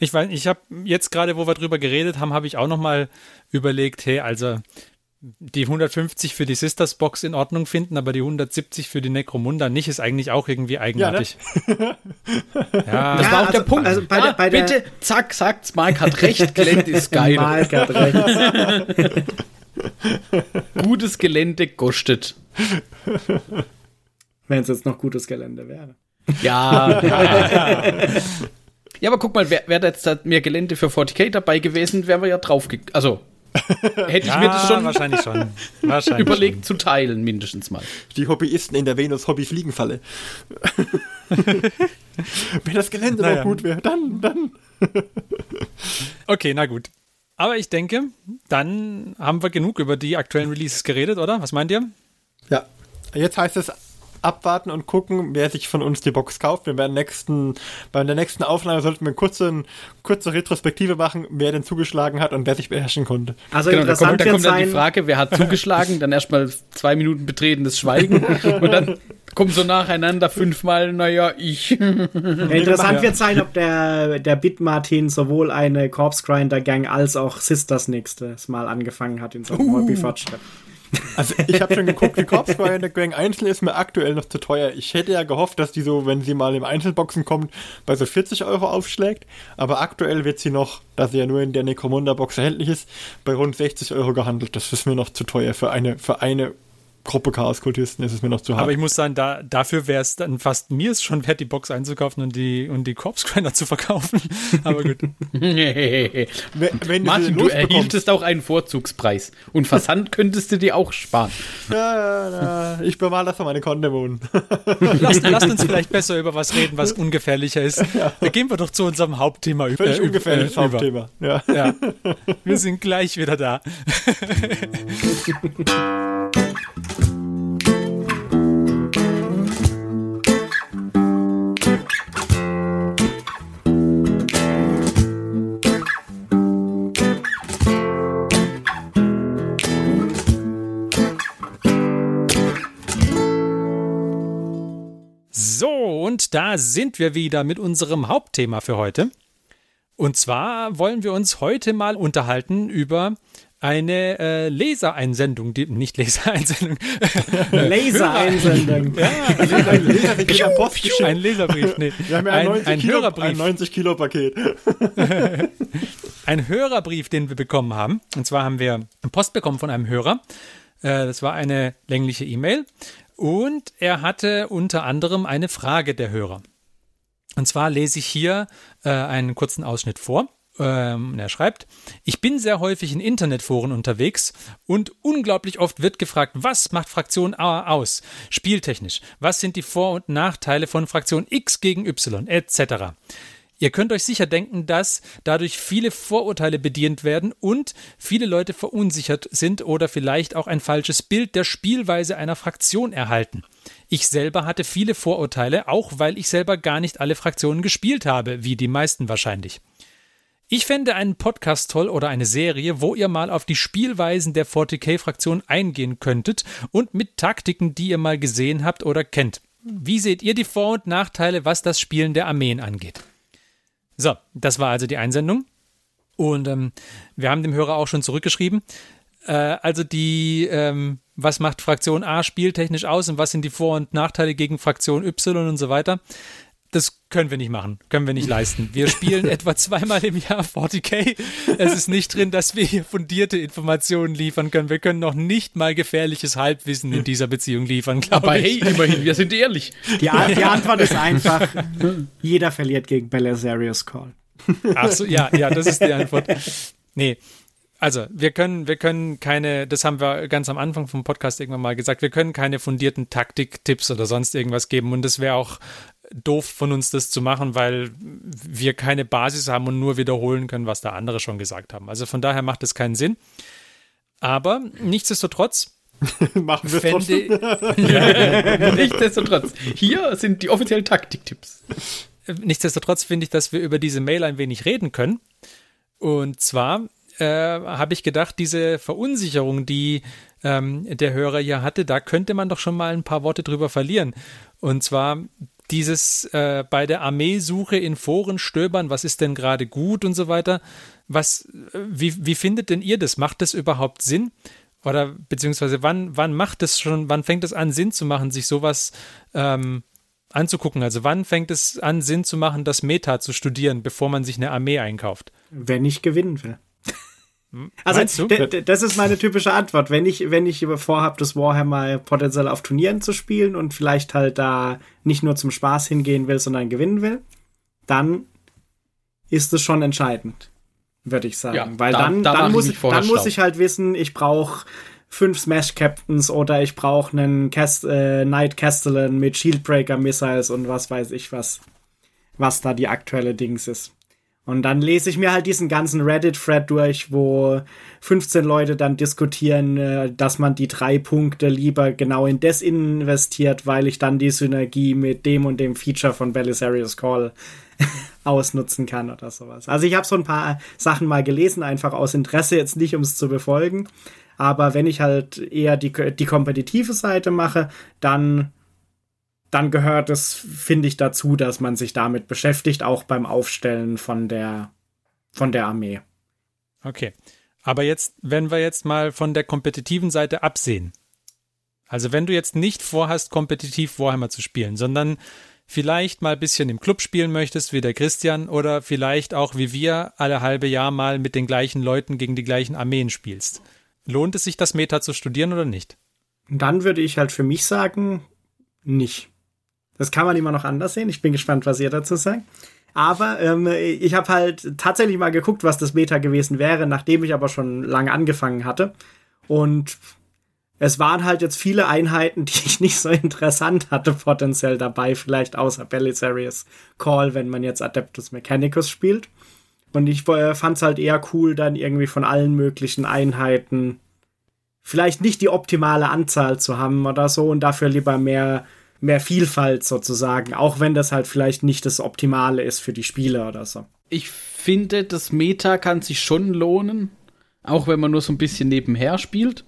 Ich weiß, ich habe jetzt gerade, wo wir drüber geredet haben, habe ich auch noch mal überlegt, hey, also die 150 für die Sisters Box in Ordnung finden, aber die 170 für die Necromunda nicht, ist eigentlich auch irgendwie eigenartig. Ja, das Ja, war auch der also- Punkt. also bei ja, der- bei der- bitte, zack, sagt's, Mike hat recht, Gelände ist geil. Mark hat recht. Gutes Gelände kostet. Wenn es jetzt noch gutes Gelände wäre. Ja. ja. ja, aber guck mal, wäre wär da jetzt da mehr Gelände für 40k dabei gewesen, wären wir ja drauf. Also, hätte ich mir das schon wahrscheinlich schon. Wahrscheinlich überlegt zu teilen, mindestens mal. Die Hobbyisten in der Venus Hobby Fliegenfalle. Wenn das Gelände Naja. noch gut wäre, dann, dann. Schon. Okay, na gut. Aber ich denke, dann haben wir genug über die aktuellen Releases geredet, oder? Was meint ihr? Ja. Jetzt heißt es abwarten und gucken, wer sich von uns die Box kauft. Wir werden nächsten, bei der nächsten Aufnahme sollten wir eine kurze, kurze Retrospektive machen, wer denn zugeschlagen hat und wer sich beherrschen konnte. Also Genau, da interessant kommt, da kommt dann die Frage, wer hat zugeschlagen, dann erstmal zwei Minuten betretenes Schweigen und dann Kommen so nacheinander fünfmal, naja, ich. Interessant ja. wird sein, ob der, der Bit Martin sowohl eine Corpse Grinder Gang als auch Sisters nächstes Mal angefangen hat in so einem uh. Hobby-Fortschritt. Also ich habe schon geguckt, die Corpse Grinder Gang Einzel ist mir aktuell noch zu teuer. Ich hätte ja gehofft, dass die so, wenn sie mal im Einzelboxen kommt, bei so 40 Euro aufschlägt. Aber aktuell wird sie noch, da sie ja nur in der Necromunda Box erhältlich ist, bei rund 60 Euro gehandelt. Das ist mir noch zu teuer für eine, für eine Gruppe Chaos-Kultisten ist es mir noch zu hart. Aber ich muss sagen, da, dafür wäre es dann fast mir ist schon wert, die Box einzukaufen und die, und die Corpse Grinder zu verkaufen. Aber gut. wenn, wenn Martin, du erhieltest auch einen Vorzugspreis. Und Versand könntest du dir auch sparen. Ja, ja, ja. Ich bewahle das für meine Kondemonen. lasst, lasst uns vielleicht besser über was reden, was ungefährlicher ist. Ja. Gehen wir doch zu unserem Hauptthema über. Völlig äh, ungefährliches äh, Hauptthema. Ja. ja. Wir sind gleich wieder da. So, und da sind wir wieder mit unserem Hauptthema für heute. Und zwar wollen wir uns heute mal unterhalten über eine äh, Lesereinsendung, die, nicht Lesereinsendung. Lasereinsendung. ja, ein, Leserbrief am Post Ein Leserbrief, nee. Wir haben ja ein, ein, ein Kilo, Hörerbrief. Ein 90 Kilo Paket. ein Hörerbrief, den wir bekommen haben. Und zwar haben wir Post bekommen von einem Hörer. Äh, das war eine längliche E-Mail. Und er hatte unter anderem eine Frage der Hörer. Und zwar lese ich hier äh, einen kurzen Ausschnitt vor. Ähm, er schreibt, ich bin sehr häufig in Internetforen unterwegs und unglaublich oft wird gefragt, was macht Fraktion A aus? Spieltechnisch. Was sind die Vor- und Nachteile von Fraktion X gegen Y etc. Ihr könnt euch sicher denken, dass dadurch viele Vorurteile bedient werden und viele Leute verunsichert sind oder vielleicht auch ein falsches Bild der Spielweise einer Fraktion erhalten. Ich selber hatte viele Vorurteile, auch weil ich selber gar nicht alle Fraktionen gespielt habe, wie die meisten wahrscheinlich. Ich fände einen Podcast toll oder eine Serie, wo ihr mal auf die Spielweisen der 40k-Fraktion eingehen könntet und mit Taktiken, die ihr mal gesehen habt oder kennt. Wie seht ihr die Vor- und Nachteile, was das Spielen der Armeen angeht? So, das war also die Einsendung. Und ähm, wir haben dem Hörer auch schon zurückgeschrieben. Äh, also die, ähm, was macht Fraktion A spieltechnisch aus und was sind die Vor- und Nachteile gegen Fraktion Y und so weiter das können wir nicht machen, können wir nicht leisten. Wir spielen etwa zweimal im Jahr 40k. Es ist nicht drin, dass wir hier fundierte Informationen liefern können. Wir können noch nicht mal gefährliches Halbwissen in dieser Beziehung liefern, glaube Aber hey, immerhin, wir sind ehrlich. Die, die Antwort ist einfach, jeder verliert gegen Belisarius Call. Ach so, ja, ja, das ist die Antwort. Nee, also, wir können, wir können keine, das haben wir ganz am Anfang vom Podcast irgendwann mal gesagt, wir können keine fundierten Taktiktipps oder sonst irgendwas geben und das wäre auch doof von uns, das zu machen, weil wir keine Basis haben und nur wiederholen können, was da andere schon gesagt haben. Also von daher macht es keinen Sinn. Aber nichtsdestotrotz machen wir trotzdem. ja, nichtsdestotrotz. Hier sind die offiziellen Taktiktipps. Nichtsdestotrotz finde ich, dass wir über diese Mail ein wenig reden können. Und zwar äh, habe ich gedacht, diese Verunsicherung, die ähm, der Hörer hier hatte, da könnte man doch schon mal ein paar Worte drüber verlieren. Und zwar dieses äh, bei der Armeesuche in Foren stöbern, was ist denn gerade gut und so weiter. Was, äh, wie, wie findet denn ihr das? Macht das überhaupt Sinn? Oder beziehungsweise wann, wann macht es schon, wann fängt es an, Sinn zu machen, sich sowas ähm, anzugucken? Also wann fängt es an, Sinn zu machen, das Meta zu studieren, bevor man sich eine Armee einkauft? Wenn ich gewinnen will. Also das ist meine typische Antwort. Wenn ich, wenn ich vorhabe, das Warhammer potenziell auf Turnieren zu spielen und vielleicht halt da nicht nur zum Spaß hingehen will, sondern gewinnen will, dann ist es schon entscheidend, würde ich sagen. Ja, Weil da, dann, dann, muss, ich, dann muss ich halt wissen, ich brauche fünf Smash Captains oder ich brauche einen Cast äh, Knight Castellan mit Shieldbreaker Missiles und was weiß ich was, was da die aktuelle Dings ist. Und dann lese ich mir halt diesen ganzen Reddit-Thread durch, wo 15 Leute dann diskutieren, äh, dass man die drei Punkte lieber genau in das investiert, weil ich dann die Synergie mit dem und dem Feature von Belisarius Call ausnutzen kann oder sowas. Also ich habe so ein paar Sachen mal gelesen, einfach aus Interesse, jetzt nicht um es zu befolgen. Aber wenn ich halt eher die, die kompetitive Seite mache, dann dann gehört es, finde ich, dazu, dass man sich damit beschäftigt, auch beim Aufstellen von der, von der Armee. Okay. Aber jetzt, wenn wir jetzt mal von der kompetitiven Seite absehen. Also wenn du jetzt nicht vorhast, kompetitiv Warhammer zu spielen, sondern vielleicht mal ein bisschen im Club spielen möchtest, wie der Christian, oder vielleicht auch wie wir alle halbe Jahr mal mit den gleichen Leuten gegen die gleichen Armeen spielst. Lohnt es sich, das Meta zu studieren oder nicht? Dann würde ich halt für mich sagen, nicht. Das kann man immer noch anders sehen. Ich bin gespannt, was ihr dazu sagt. Aber ähm, ich habe halt tatsächlich mal geguckt, was das Meta gewesen wäre, nachdem ich aber schon lange angefangen hatte. Und es waren halt jetzt viele Einheiten, die ich nicht so interessant hatte, potenziell dabei, vielleicht außer Belisarius Call, wenn man jetzt Adeptus Mechanicus spielt. Und ich äh, fand es halt eher cool, dann irgendwie von allen möglichen Einheiten vielleicht nicht die optimale Anzahl zu haben oder so und dafür lieber mehr mehr Vielfalt sozusagen, auch wenn das halt vielleicht nicht das Optimale ist für die Spieler oder so. Ich finde, das Meta kann sich schon lohnen, auch wenn man nur so ein bisschen nebenher spielt.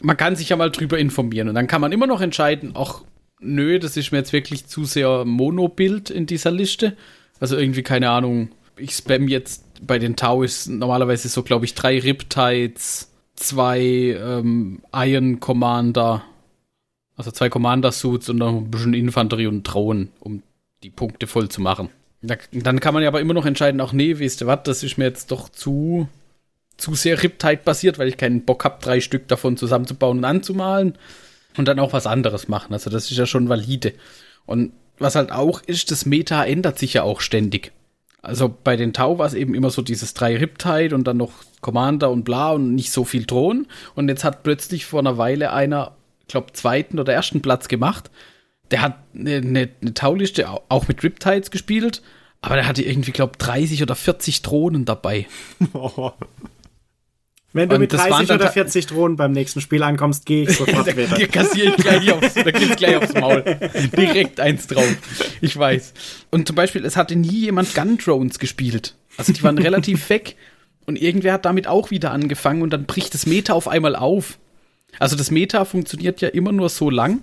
Man kann sich ja mal drüber informieren und dann kann man immer noch entscheiden, ach, nö, das ist mir jetzt wirklich zu sehr Monobild in dieser Liste. Also irgendwie, keine Ahnung, ich spam jetzt bei den Tau ist normalerweise so, glaube ich, drei Riptides, zwei ähm, Iron Commander also zwei Commander-Suits und noch ein bisschen Infanterie und Drohnen, um die Punkte voll zu machen. Da, dann kann man ja aber immer noch entscheiden, auch nee, wisst ihr was, das ist mir jetzt doch zu, zu sehr Riptide basiert, weil ich keinen Bock habe, drei Stück davon zusammenzubauen und anzumalen und dann auch was anderes machen. Also das ist ja schon valide. Und was halt auch ist, das Meta ändert sich ja auch ständig. Also bei den Tau war es eben immer so dieses drei Riptide und dann noch Commander und bla und nicht so viel Drohnen. Und jetzt hat plötzlich vor einer Weile einer glaube, zweiten oder ersten Platz gemacht. Der hat eine, eine, eine Tauliste auch mit Riptides gespielt, aber der hatte irgendwie, glaube 30 oder 40 Drohnen dabei. Wenn du und mit 30 oder 40 Drohnen beim nächsten Spiel ankommst, gehe ich sofort wieder. Kassiere ich gleich aufs, da geht's gleich aufs Maul. Direkt eins drauf. Ich weiß. Und zum Beispiel, es hatte nie jemand Gun Drones gespielt. Also die waren relativ weg. Und irgendwer hat damit auch wieder angefangen und dann bricht das Meta auf einmal auf. Also das Meta funktioniert ja immer nur so lang.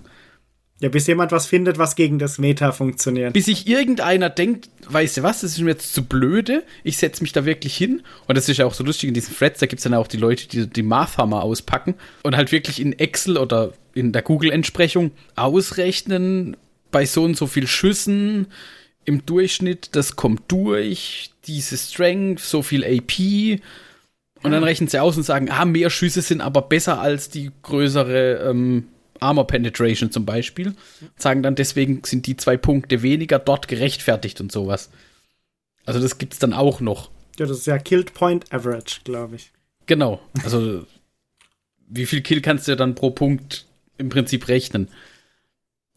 Ja, bis jemand was findet, was gegen das Meta funktioniert. Bis sich irgendeiner denkt, weißt du was, das ist mir jetzt zu blöde, ich setze mich da wirklich hin. Und das ist ja auch so lustig in diesen Threads, da gibt es dann auch die Leute, die die Mathhammer auspacken und halt wirklich in Excel oder in der Google-Entsprechung ausrechnen, bei so und so viel Schüssen im Durchschnitt, das kommt durch, diese Strength, so viel AP und dann rechnen sie aus und sagen, ah, mehr Schüsse sind aber besser als die größere ähm, Armor Penetration zum Beispiel. Sagen dann, deswegen sind die zwei Punkte weniger dort gerechtfertigt und sowas. Also das gibt's dann auch noch. Ja, das ist ja Killed Point Average, glaube ich. Genau. Also wie viel Kill kannst du dann pro Punkt im Prinzip rechnen?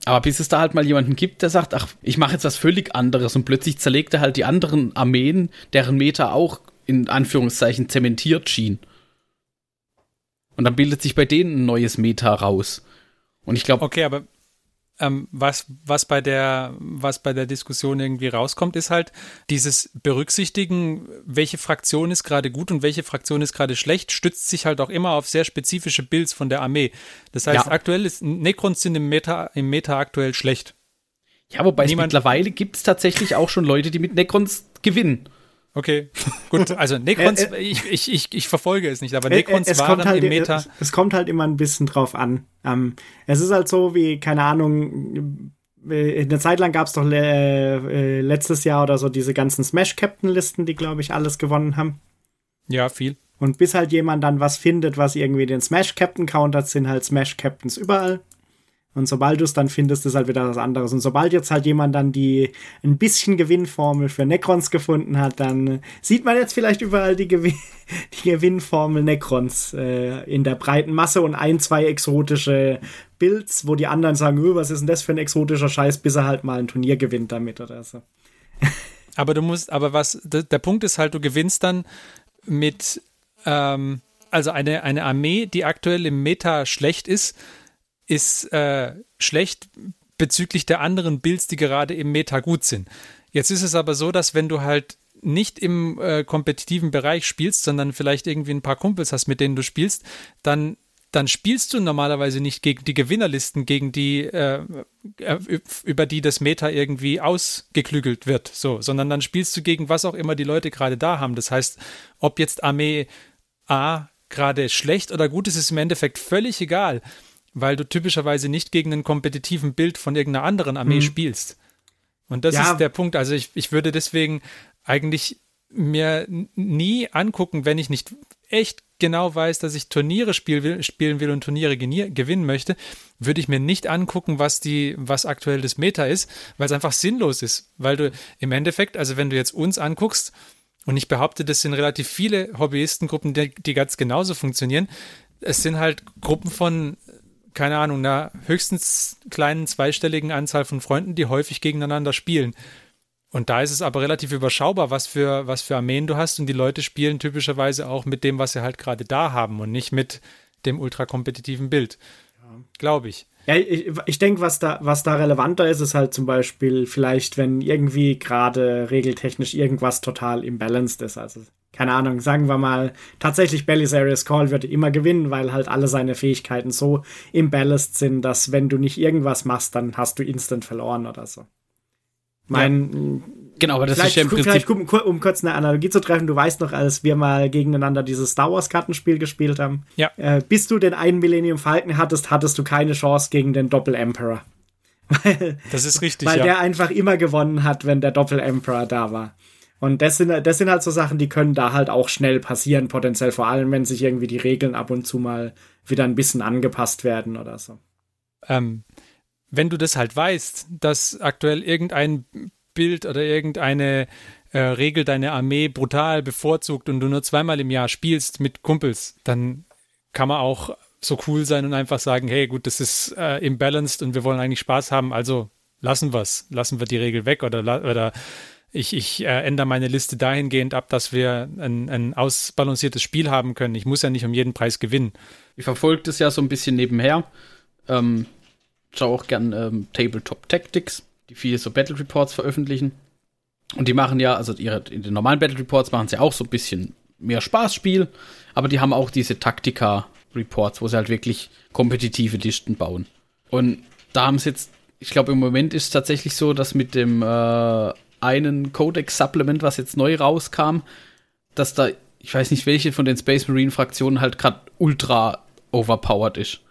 Aber bis es da halt mal jemanden gibt, der sagt, ach, ich mache jetzt was völlig anderes und plötzlich zerlegt er halt die anderen Armeen, deren Meter auch in Anführungszeichen zementiert schien. Und dann bildet sich bei denen ein neues Meta raus. Und ich glaube. Okay, aber ähm, was, was, bei der, was bei der Diskussion irgendwie rauskommt, ist halt dieses Berücksichtigen, welche Fraktion ist gerade gut und welche Fraktion ist gerade schlecht, stützt sich halt auch immer auf sehr spezifische Builds von der Armee. Das heißt, ja. aktuell ist Necrons sind im Meta, im Meta aktuell schlecht. Ja, wobei Niemand es mittlerweile gibt es tatsächlich auch schon Leute, die mit Necrons gewinnen. Okay, gut. Also Necrons, äh, äh, ich, ich, ich, ich, verfolge es nicht, aber Necrons es waren halt, im Meta. Es, es, kommt halt immer ein bisschen drauf an. Ähm, es ist halt so wie, keine Ahnung, äh, eine Zeit lang gab es doch le äh, letztes Jahr oder so diese ganzen Smash-Captain-Listen, die, glaube ich, alles gewonnen haben. Ja, viel. Und bis halt jemand dann was findet, was irgendwie den Smash-Captain countert, sind halt Smash-Captains überall. Und sobald du es dann findest, ist halt wieder was anderes. Und sobald jetzt halt jemand dann die ein bisschen Gewinnformel für Necrons gefunden hat, dann sieht man jetzt vielleicht überall die, Gewin die Gewinnformel Necrons äh, in der breiten Masse und ein, zwei exotische Builds, wo die anderen sagen, öh, was ist denn das für ein exotischer Scheiß, bis er halt mal ein Turnier gewinnt damit oder so. aber du musst, aber was, der Punkt ist halt, du gewinnst dann mit, ähm, also eine, eine Armee, die aktuell im Meta schlecht ist, ist äh, schlecht bezüglich der anderen Builds, die gerade im Meta gut sind. Jetzt ist es aber so, dass wenn du halt nicht im äh, kompetitiven Bereich spielst, sondern vielleicht irgendwie ein paar Kumpels hast, mit denen du spielst, dann dann spielst du normalerweise nicht gegen die Gewinnerlisten, gegen die, äh, äh über die das Meta irgendwie ausgeklügelt wird, so, sondern dann spielst du gegen was auch immer die Leute gerade da haben. Das heißt, ob jetzt Armee A gerade schlecht oder gut ist, ist im Endeffekt völlig egal, weil du typischerweise nicht gegen einen kompetitiven Bild von irgendeiner anderen Armee mhm. spielst. Und das ja. ist der Punkt. Also ich, ich würde deswegen eigentlich mir nie angucken, wenn ich nicht echt genau weiß, dass ich Turniere spiel will, spielen will und Turniere gewinnen möchte, würde ich mir nicht angucken, was die, was aktuell das Meta ist, weil es einfach sinnlos ist. Weil du im Endeffekt, also wenn du jetzt uns anguckst, und ich behaupte, das sind relativ viele Hobbyistengruppen, die, die ganz genauso funktionieren. Es sind halt Gruppen von, keine Ahnung, einer höchstens kleinen zweistelligen Anzahl von Freunden, die häufig gegeneinander spielen. Und da ist es aber relativ überschaubar, was für, was für Armeen du hast. Und die Leute spielen typischerweise auch mit dem, was sie halt gerade da haben und nicht mit dem ultrakompetitiven Bild. Ja. Glaube ich. Ja, ich, ich denke, was da, was da relevanter ist, ist halt zum Beispiel vielleicht, wenn irgendwie gerade regeltechnisch irgendwas total imbalanced ist. Also, keine Ahnung, sagen wir mal, tatsächlich Belisarius Call würde immer gewinnen, weil halt alle seine Fähigkeiten so imbalanced sind, dass wenn du nicht irgendwas machst, dann hast du instant verloren oder so. Mein, ja. Genau, aber das ist ja im Prinzip. Um, kurz eine Analogie zu treffen, du weißt noch, als wir mal gegeneinander dieses Star Wars Kartenspiel gespielt haben. Ja. Äh, bis du den einen Millennium Falcon hattest, hattest du keine Chance gegen den Doppel Emperor. Weil, das ist richtig. Weil ja. der einfach immer gewonnen hat, wenn der Doppel Emperor da war. Und das sind, das sind halt so Sachen, die können da halt auch schnell passieren, potenziell, vor allem, wenn sich irgendwie die Regeln ab und zu mal wieder ein bisschen angepasst werden oder so. Ähm, wenn du das halt weißt, dass aktuell irgendein Bild oder irgendeine äh, Regel deine Armee brutal bevorzugt und du nur zweimal im Jahr spielst mit Kumpels, dann kann man auch so cool sein und einfach sagen, hey, gut, das ist äh, imbalanced und wir wollen eigentlich Spaß haben, also lassen wir es, lassen wir die Regel weg oder, oder ich, ich äh, ändere meine Liste dahingehend ab, dass wir ein, ein ausbalanciertes Spiel haben können. Ich muss ja nicht um jeden Preis gewinnen. Ich verfolge das ja so ein bisschen nebenher. Ähm, schaue auch gern ähm, Tabletop Tactics die viele so Battle Reports veröffentlichen. Und die machen ja, also ihre, in den normalen Battle Reports machen sie auch so ein bisschen mehr Spaßspiel, aber die haben auch diese Taktika-Reports, wo sie halt wirklich kompetitive Listen bauen. Und da haben sie jetzt, ich glaube, im Moment ist es tatsächlich so, dass mit dem äh, einen Codex-Supplement, was jetzt neu rauskam, dass da, ich weiß nicht, welche von den Space Marine-Fraktionen halt gerade ultra overpowered ist.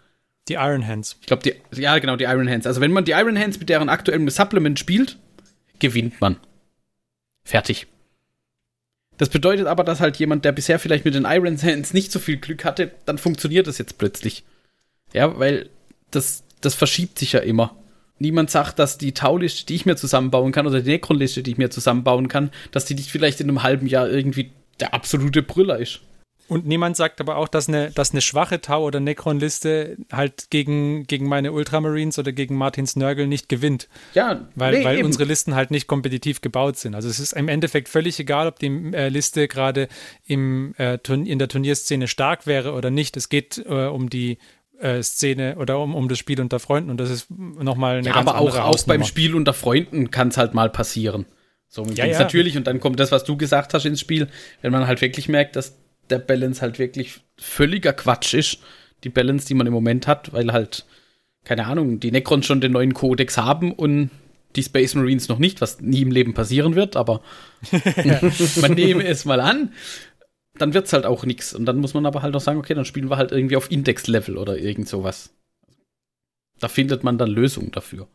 Die Iron Hands. Ich glaube, die, ja, genau, die Iron Hands. Also, wenn man die Iron Hands mit deren aktuellem Supplement spielt, gewinnt man. Fertig. Das bedeutet aber, dass halt jemand, der bisher vielleicht mit den Iron Hands nicht so viel Glück hatte, dann funktioniert das jetzt plötzlich. Ja, weil das, das verschiebt sich ja immer. Niemand sagt, dass die Tauliste, die ich mir zusammenbauen kann, oder die Necron-Liste, die ich mir zusammenbauen kann, dass die nicht vielleicht in einem halben Jahr irgendwie der absolute Brüller ist. Und niemand sagt aber auch, dass eine, dass eine schwache Tau- oder Necron-Liste halt gegen, gegen meine Ultramarines oder gegen Martins Nörgel nicht gewinnt. Ja, weil, nee, weil unsere Listen halt nicht kompetitiv gebaut sind. Also es ist im Endeffekt völlig egal, ob die äh, Liste gerade im, äh, in der Turnierszene stark wäre oder nicht. Es geht äh, um die äh, Szene oder um, um das Spiel unter Freunden und das ist nochmal eine ja, ganz aber andere auch, auch beim Spiel unter Freunden kann es halt mal passieren. So ja, ja. natürlich und dann kommt das, was du gesagt hast ins Spiel, wenn man halt wirklich merkt, dass der Balance halt wirklich völliger Quatsch ist. Die Balance, die man im Moment hat, weil halt, keine Ahnung, die Necrons schon den neuen Kodex haben und die Space Marines noch nicht, was nie im Leben passieren wird, aber man nehme es mal an. Dann wird es halt auch nichts. Und dann muss man aber halt auch sagen, okay, dann spielen wir halt irgendwie auf Index-Level oder irgend sowas. Da findet man dann Lösungen dafür.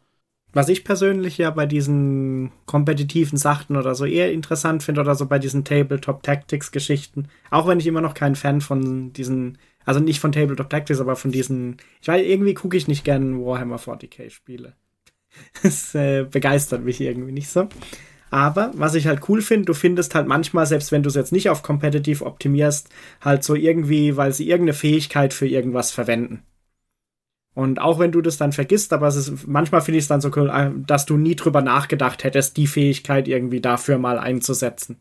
Was ich persönlich ja bei diesen kompetitiven Sachen oder so eher interessant finde oder so bei diesen Tabletop Tactics Geschichten, auch wenn ich immer noch kein Fan von diesen, also nicht von Tabletop Tactics, aber von diesen, ich weiß, irgendwie gucke ich nicht gerne Warhammer 40k Spiele. Das äh, begeistert mich irgendwie nicht so. Aber was ich halt cool finde, du findest halt manchmal, selbst wenn du es jetzt nicht auf Competitive optimierst, halt so irgendwie, weil sie irgendeine Fähigkeit für irgendwas verwenden. Und auch wenn du das dann vergisst, aber es ist, manchmal finde ich es dann so cool, äh, dass du nie drüber nachgedacht hättest, die Fähigkeit irgendwie dafür mal einzusetzen.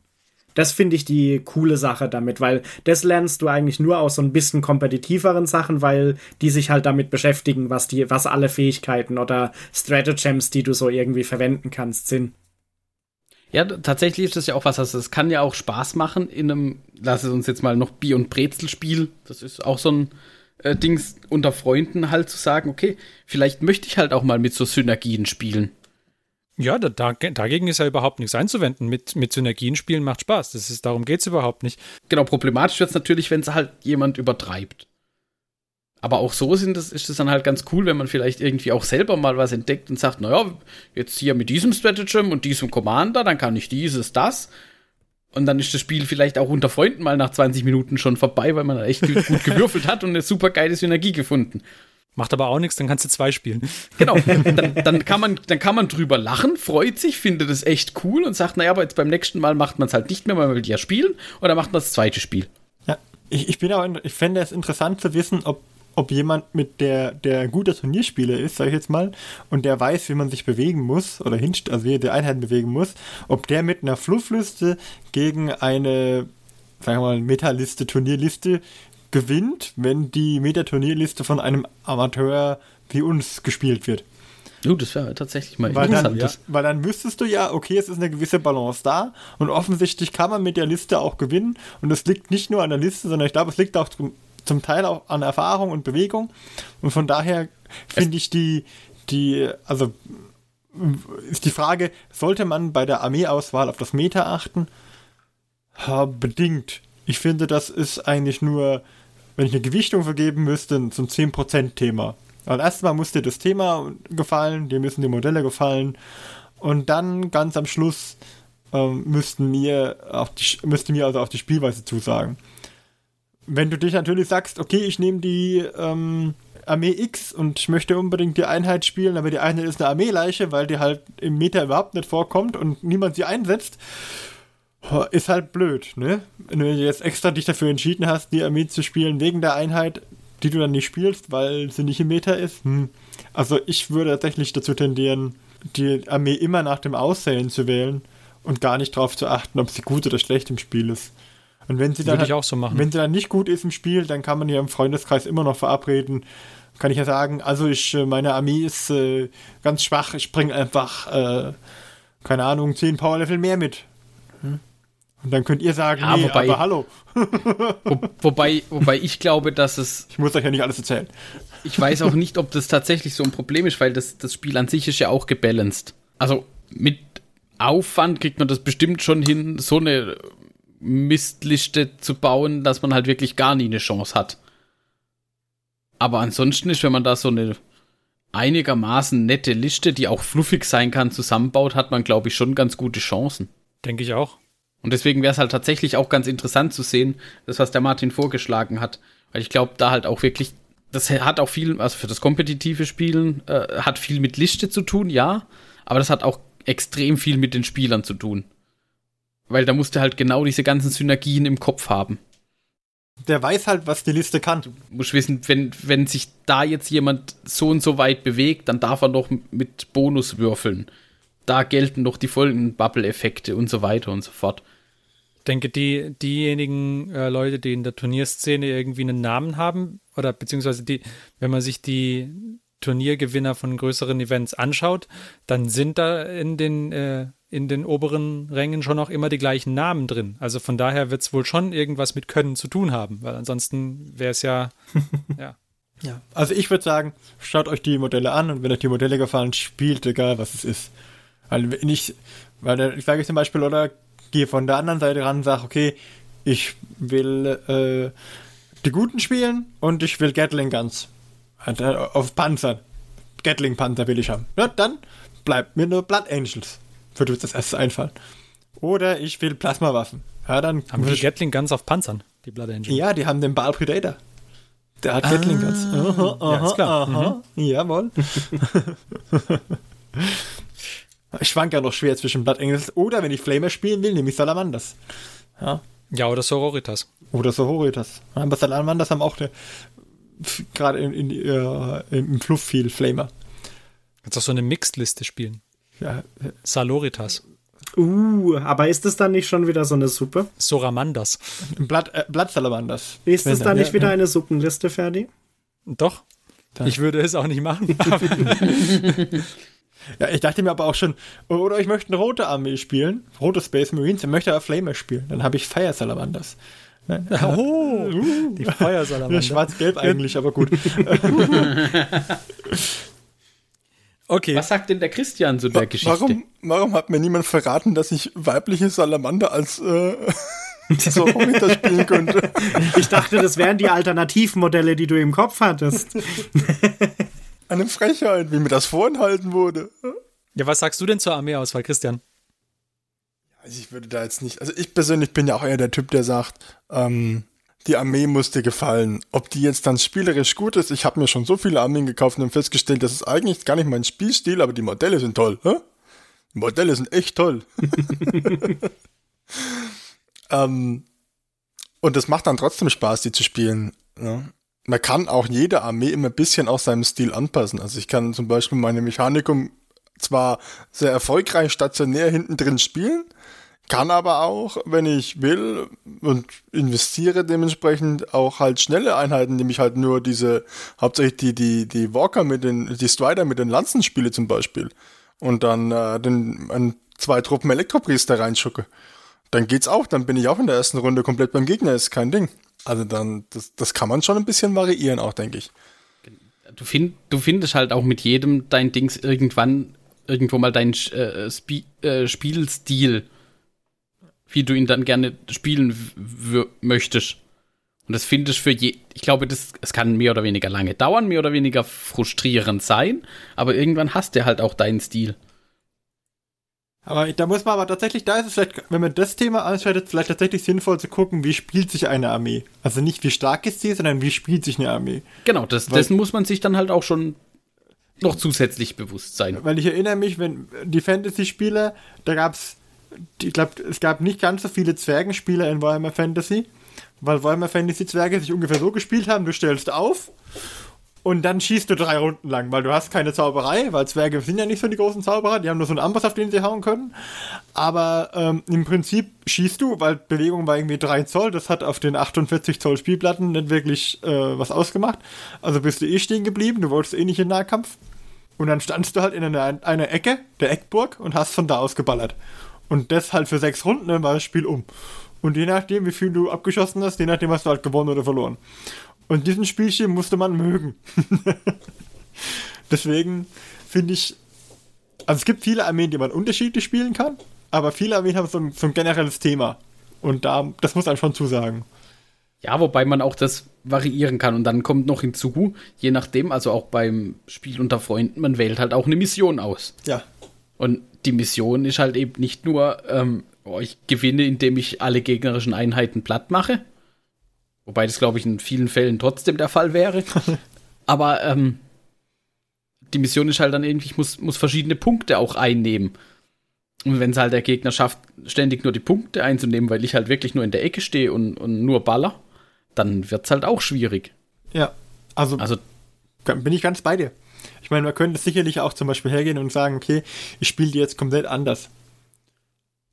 Das finde ich die coole Sache damit, weil das lernst du eigentlich nur aus so ein bisschen kompetitiveren Sachen, weil die sich halt damit beschäftigen, was die, was alle Fähigkeiten oder Stratagems, die du so irgendwie verwenden kannst, sind. Ja, tatsächlich ist das ja auch was, also es kann ja auch Spaß machen in einem, lass es uns jetzt mal noch Bier- und Brezel-Spiel. Das ist auch so ein äh, Dings unter Freunden halt zu sagen, okay, vielleicht möchte ich halt auch mal mit so Synergien spielen. Ja, da, da, dagegen ist ja überhaupt nichts einzuwenden. Mit, mit Synergien spielen macht Spaß. Das ist, darum geht es überhaupt nicht. Genau, problematisch wird es natürlich, wenn es halt jemand übertreibt. Aber auch so sind das, ist es dann halt ganz cool, wenn man vielleicht irgendwie auch selber mal was entdeckt und sagt, naja, jetzt hier mit diesem Stratagem und diesem Commander, dann kann ich dieses, das. Und dann ist das Spiel vielleicht auch unter Freunden mal nach 20 Minuten schon vorbei, weil man da echt gut gewürfelt hat und eine super geile Synergie gefunden. Macht aber auch nichts, dann kannst du zwei spielen. Genau, dann, dann, kann man, dann kann man drüber lachen, freut sich, findet es echt cool und sagt, naja, aber jetzt beim nächsten Mal macht man es halt nicht mehr, weil man will ja spielen, oder macht man das zweite Spiel. Ja, ich, ich bin auch, ich fände es interessant zu wissen, ob, ob jemand mit der, der guter Turnierspieler ist, sag ich jetzt mal, und der weiß, wie man sich bewegen muss, oder hinst, also wie der Einheiten bewegen muss, ob der mit einer Fluffliste gegen eine, sagen wir mal, Metaliste, Turnierliste gewinnt, wenn die Metaturnierliste von einem Amateur wie uns gespielt wird. Uh, das wäre tatsächlich mal weil interessant. Dann, ja, weil dann wüsstest du ja, okay, es ist eine gewisse Balance da und offensichtlich kann man mit der Liste auch gewinnen und es liegt nicht nur an der Liste, sondern ich glaube, es liegt auch zum, Teil auch an Erfahrung und Bewegung und von daher finde ich die, die, also ist die Frage, sollte man bei der Armeeauswahl auf das Meta achten? Ha, bedingt. Ich finde, das ist eigentlich nur wenn ich eine Gewichtung vergeben müsste, so ein 10%-Thema. Also erstmal muss dir das Thema gefallen, dir müssen die Modelle gefallen und dann ganz am Schluss ähm, müssten mir müsste mir also auch die Spielweise zusagen. Wenn du dich natürlich sagst, okay, ich nehme die ähm, Armee X und ich möchte unbedingt die Einheit spielen, aber die Einheit ist eine Armeeleiche, weil die halt im Meta überhaupt nicht vorkommt und niemand sie einsetzt, ist halt blöd, ne? Wenn du jetzt extra dich dafür entschieden hast, die Armee zu spielen wegen der Einheit, die du dann nicht spielst, weil sie nicht im Meta ist. Hm. Also ich würde tatsächlich dazu tendieren, die Armee immer nach dem Aussehen zu wählen und gar nicht darauf zu achten, ob sie gut oder schlecht im Spiel ist. Und wenn sie dann, halt, so wenn sie dann nicht gut ist im Spiel, dann kann man ja im Freundeskreis immer noch verabreden. Kann ich ja sagen, also ich, äh, meine Armee ist äh, ganz schwach, ich bringe einfach, äh, keine Ahnung, 10 Power-Level mehr mit. Hm? Und dann könnt ihr sagen, ja, nee, wobei, aber hallo. wo, wobei, wobei ich glaube, dass es. Ich muss euch ja nicht alles erzählen. Ich weiß auch nicht, ob das tatsächlich so ein Problem ist, weil das, das Spiel an sich ist ja auch gebalanced. Also mit Aufwand kriegt man das bestimmt schon hin, so eine Mistliste zu bauen, dass man halt wirklich gar nie eine Chance hat. Aber ansonsten ist, wenn man da so eine einigermaßen nette Liste, die auch fluffig sein kann, zusammenbaut, hat man, glaube ich, schon ganz gute Chancen. Denke ich auch. Und deswegen wäre es halt tatsächlich auch ganz interessant zu sehen, das, was der Martin vorgeschlagen hat. Weil ich glaube, da halt auch wirklich, das hat auch viel, also für das kompetitive Spielen, äh, hat viel mit Liste zu tun, ja. Aber das hat auch extrem viel mit den Spielern zu tun. Weil da musst du halt genau diese ganzen Synergien im Kopf haben. Der weiß halt, was die Liste kann. Du musst wissen, wenn, wenn sich da jetzt jemand so und so weit bewegt, dann darf er noch mit Bonus würfeln. Da gelten noch die folgenden Bubble-Effekte und so weiter und so fort. Ich denke, die, diejenigen äh, Leute, die in der Turnierszene irgendwie einen Namen haben, oder beziehungsweise die, wenn man sich die Turniergewinner von größeren Events anschaut, dann sind da in den, äh, in den oberen Rängen schon auch immer die gleichen Namen drin. Also von daher wird es wohl schon irgendwas mit Können zu tun haben, weil ansonsten wäre es ja, ja. Ja, also ich würde sagen, schaut euch die Modelle an und wenn euch die Modelle gefallen, spielt egal, was es ist. Weil wenn ich, weil ich sage zum Beispiel, oder gehe von der anderen Seite ran und sage, okay, ich will äh, die Guten spielen und ich will Gatling Guns. Auf Panzer. Gatling Panzer will ich haben. Ja, dann bleibt mir nur Blood Angels. Würde uns das erste einfallen. Oder ich will Plasmawaffen. Ja, dann haben wir Gatling Guns auf Panzern, die Blood Angels. Ja, die haben den Baal Predator. Der hat ah, Gatling Guns. Aha, aha, ja, ist klar. Aha, mhm. Jawohl. Ich schwank ja noch schwer zwischen Blood Angels oder wenn ich Flamer spielen will, nehme ich Salamanders. Ja. Ja, oder Sororitas. Oder Sororitas. Aber Salamanders haben auch gerade in, in, uh, im Fluff viel Flamer. Kannst auch so eine Mixed-Liste spielen. Ja. Saloritas. Uh, aber ist das dann nicht schon wieder so eine Suppe? Soramandas. Blatt, äh, Blattsalamanders. Ist das dann nicht ja, wieder ja. eine Suppenliste, Ferdi? Doch. Dann. Ich würde es auch nicht machen. Ja, ich dachte mir aber auch schon, oder ich möchte eine rote Armee spielen, rote Space Marines, dann möchte aber Flamer spielen. Dann habe ich Fire Salamanders. Oh, die Feuersalamander. Schwarz-Gelb eigentlich, aber gut. Okay. Was sagt denn der Christian zu der Geschichte? Warum, warum hat mir niemand verraten, dass ich weibliche Salamander als äh, so spielen könnte? Ich dachte, das wären die Alternativmodelle, die du im Kopf hattest. Eine Frechheit, wie mir das vorenthalten wurde. Ja, was sagst du denn zur Armeeauswahl, Christian? Also ich würde da jetzt nicht, also ich persönlich bin ja auch eher der Typ, der sagt, ähm, die Armee muss dir gefallen. Ob die jetzt dann spielerisch gut ist, ich habe mir schon so viele Armeen gekauft und festgestellt, das ist eigentlich gar nicht mein Spielstil, aber die Modelle sind toll. Hä? Die Modelle sind echt toll. ähm, und es macht dann trotzdem Spaß, die zu spielen. Ja. Man kann auch jede Armee immer ein bisschen aus seinem Stil anpassen. Also ich kann zum Beispiel meine Mechanikum zwar sehr erfolgreich stationär hinten drin spielen, kann aber auch, wenn ich will und investiere dementsprechend auch halt schnelle Einheiten, nämlich halt nur diese, hauptsächlich die, die, die Walker mit den, die Strider mit den Lanzen spiele zum Beispiel. Und dann äh, den, ein, zwei Truppen Elektropriester reinschucke. Dann geht's auch, dann bin ich auch in der ersten Runde komplett beim Gegner, ist kein Ding. Also dann, das, das kann man schon ein bisschen variieren auch, denke ich. Du, find, du findest halt auch mit jedem dein Dings irgendwann irgendwo mal deinen äh, äh, Spielstil wie du ihn dann gerne spielen möchtest. Und das finde ich für je, ich glaube, das, es kann mehr oder weniger lange dauern, mehr oder weniger frustrierend sein, aber irgendwann hast du halt auch deinen Stil. Aber da muss man aber tatsächlich, da ist es vielleicht, wenn man das Thema anschaut, vielleicht tatsächlich sinnvoll zu gucken, wie spielt sich eine Armee. Also nicht wie stark ist sie, sondern wie spielt sich eine Armee. Genau, das, dessen muss man sich dann halt auch schon noch zusätzlich bewusst sein. Weil ich erinnere mich, wenn die Fantasy-Spieler, da gab es ich glaube, es gab nicht ganz so viele Zwergenspieler in Warhammer Fantasy, weil Warhammer Fantasy Zwerge sich ungefähr so gespielt haben, du stellst auf und dann schießt du drei Runden lang, weil du hast keine Zauberei, weil Zwerge sind ja nicht so die großen Zauberer, die haben nur so einen Amboss, auf den sie hauen können. Aber ähm, im Prinzip schießt du, weil Bewegung war irgendwie 3 Zoll, das hat auf den 48 Zoll Spielplatten nicht wirklich äh, was ausgemacht. Also bist du eh stehen geblieben, du wolltest eh nicht in Nahkampf. Und dann standst du halt in einer, einer Ecke der Eckburg und hast von da aus geballert. Und das halt für sechs Runden, dann war das Spiel um. Und je nachdem, wie viel du abgeschossen hast, je nachdem hast du halt gewonnen oder verloren. Und diesen Spielstil musste man mögen. Deswegen finde ich, also es gibt viele Armeen, die man unterschiedlich spielen kann, aber viele Armeen haben so ein, so ein generelles Thema. Und da, das muss einem schon zusagen. Ja, wobei man auch das variieren kann. Und dann kommt noch hinzu, je nachdem, also auch beim Spiel unter Freunden, man wählt halt auch eine Mission aus. Ja. Und die Mission ist halt eben nicht nur, ähm, oh, ich gewinne, indem ich alle gegnerischen Einheiten platt mache. Wobei das, glaube ich, in vielen Fällen trotzdem der Fall wäre. Aber ähm, die Mission ist halt dann irgendwie, ich muss, muss verschiedene Punkte auch einnehmen. Und wenn es halt der Gegner schafft, ständig nur die Punkte einzunehmen, weil ich halt wirklich nur in der Ecke stehe und, und nur baller, dann wird es halt auch schwierig. Ja, also, also bin ich ganz bei dir. Ich meine, man könnte sicherlich auch zum Beispiel hergehen und sagen, okay, ich spiele die jetzt komplett anders.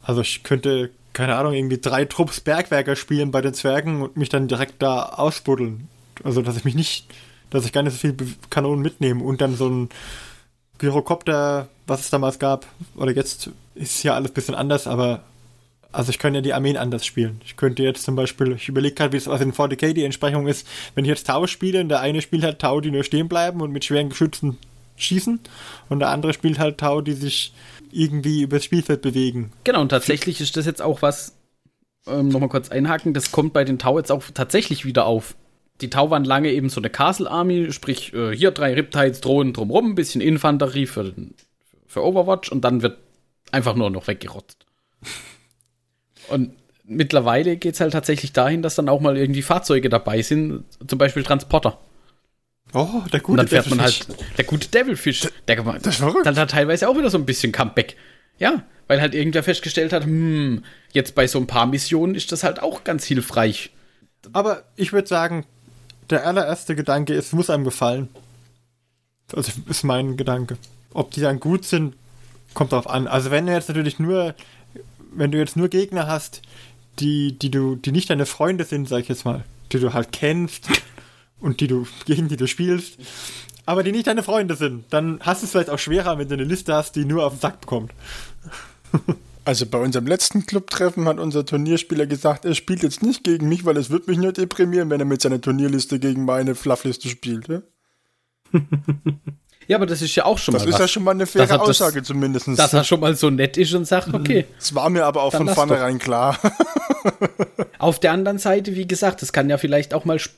Also ich könnte, keine Ahnung, irgendwie drei Trupps Bergwerker spielen bei den Zwergen und mich dann direkt da ausbuddeln. Also dass ich mich nicht, dass ich gar nicht so viel Kanonen mitnehme und dann so ein Gyrokopter, was es damals gab, oder jetzt ist ja alles ein bisschen anders, aber also ich könnte ja die Armeen anders spielen. Ich könnte jetzt zum Beispiel, ich überlege gerade, wie es was in 40k die Entsprechung ist, wenn ich jetzt Tau spiele und der eine spielt halt Tau, die nur stehen bleiben und mit schweren Geschützen schießen und der andere spielt halt Tau, die sich irgendwie übers Spielfeld bewegen. Genau, und tatsächlich ist das jetzt auch was, ähm, nochmal kurz einhaken, das kommt bei den Tau jetzt auch tatsächlich wieder auf. Die Tau waren lange eben so eine Castle Army, sprich äh, hier drei Riptides, Drohnen drumrum, ein bisschen Infanterie für, für Overwatch und dann wird einfach nur noch weggerotzt. Und mittlerweile geht es halt tatsächlich dahin, dass dann auch mal irgendwie Fahrzeuge dabei sind, zum Beispiel Transporter. Oh, der gute Und dann fährt man halt, der gute Devilfish, der, der das verrückt. dann hat teilweise auch wieder so ein bisschen Comeback. Ja, weil halt irgendwer festgestellt hat, hm, jetzt bei so ein paar Missionen ist das halt auch ganz hilfreich. Aber ich würde sagen, der allererste Gedanke ist, muss einem gefallen. Also ist mein Gedanke. Ob die dann gut sind, kommt drauf an. Also wenn du jetzt natürlich nur wenn du jetzt nur Gegner hast, die, die du, die nicht deine Freunde sind, sag ich jetzt mal, die du halt kennst und die du, gegen die du spielst, aber die nicht deine Freunde sind, dann hast du es vielleicht auch schwerer, wenn du eine Liste hast, die nur auf den Sack bekommt. Also bei unserem letzten Clubtreffen hat unser Turnierspieler gesagt, er spielt jetzt nicht gegen mich, weil es wird mich nur deprimieren, wenn er mit seiner Turnierliste gegen meine Fluffliste spielt. Ja? Ja, aber das ist ja auch schon Das mal ist was. ja schon mal eine faire das- Aussage zumindest. dass er schon mal so nett ist und sagt, okay. Es war mir aber auch von vornherein klar. Auf der anderen Seite, wie gesagt, das kann ja vielleicht auch mal Sp-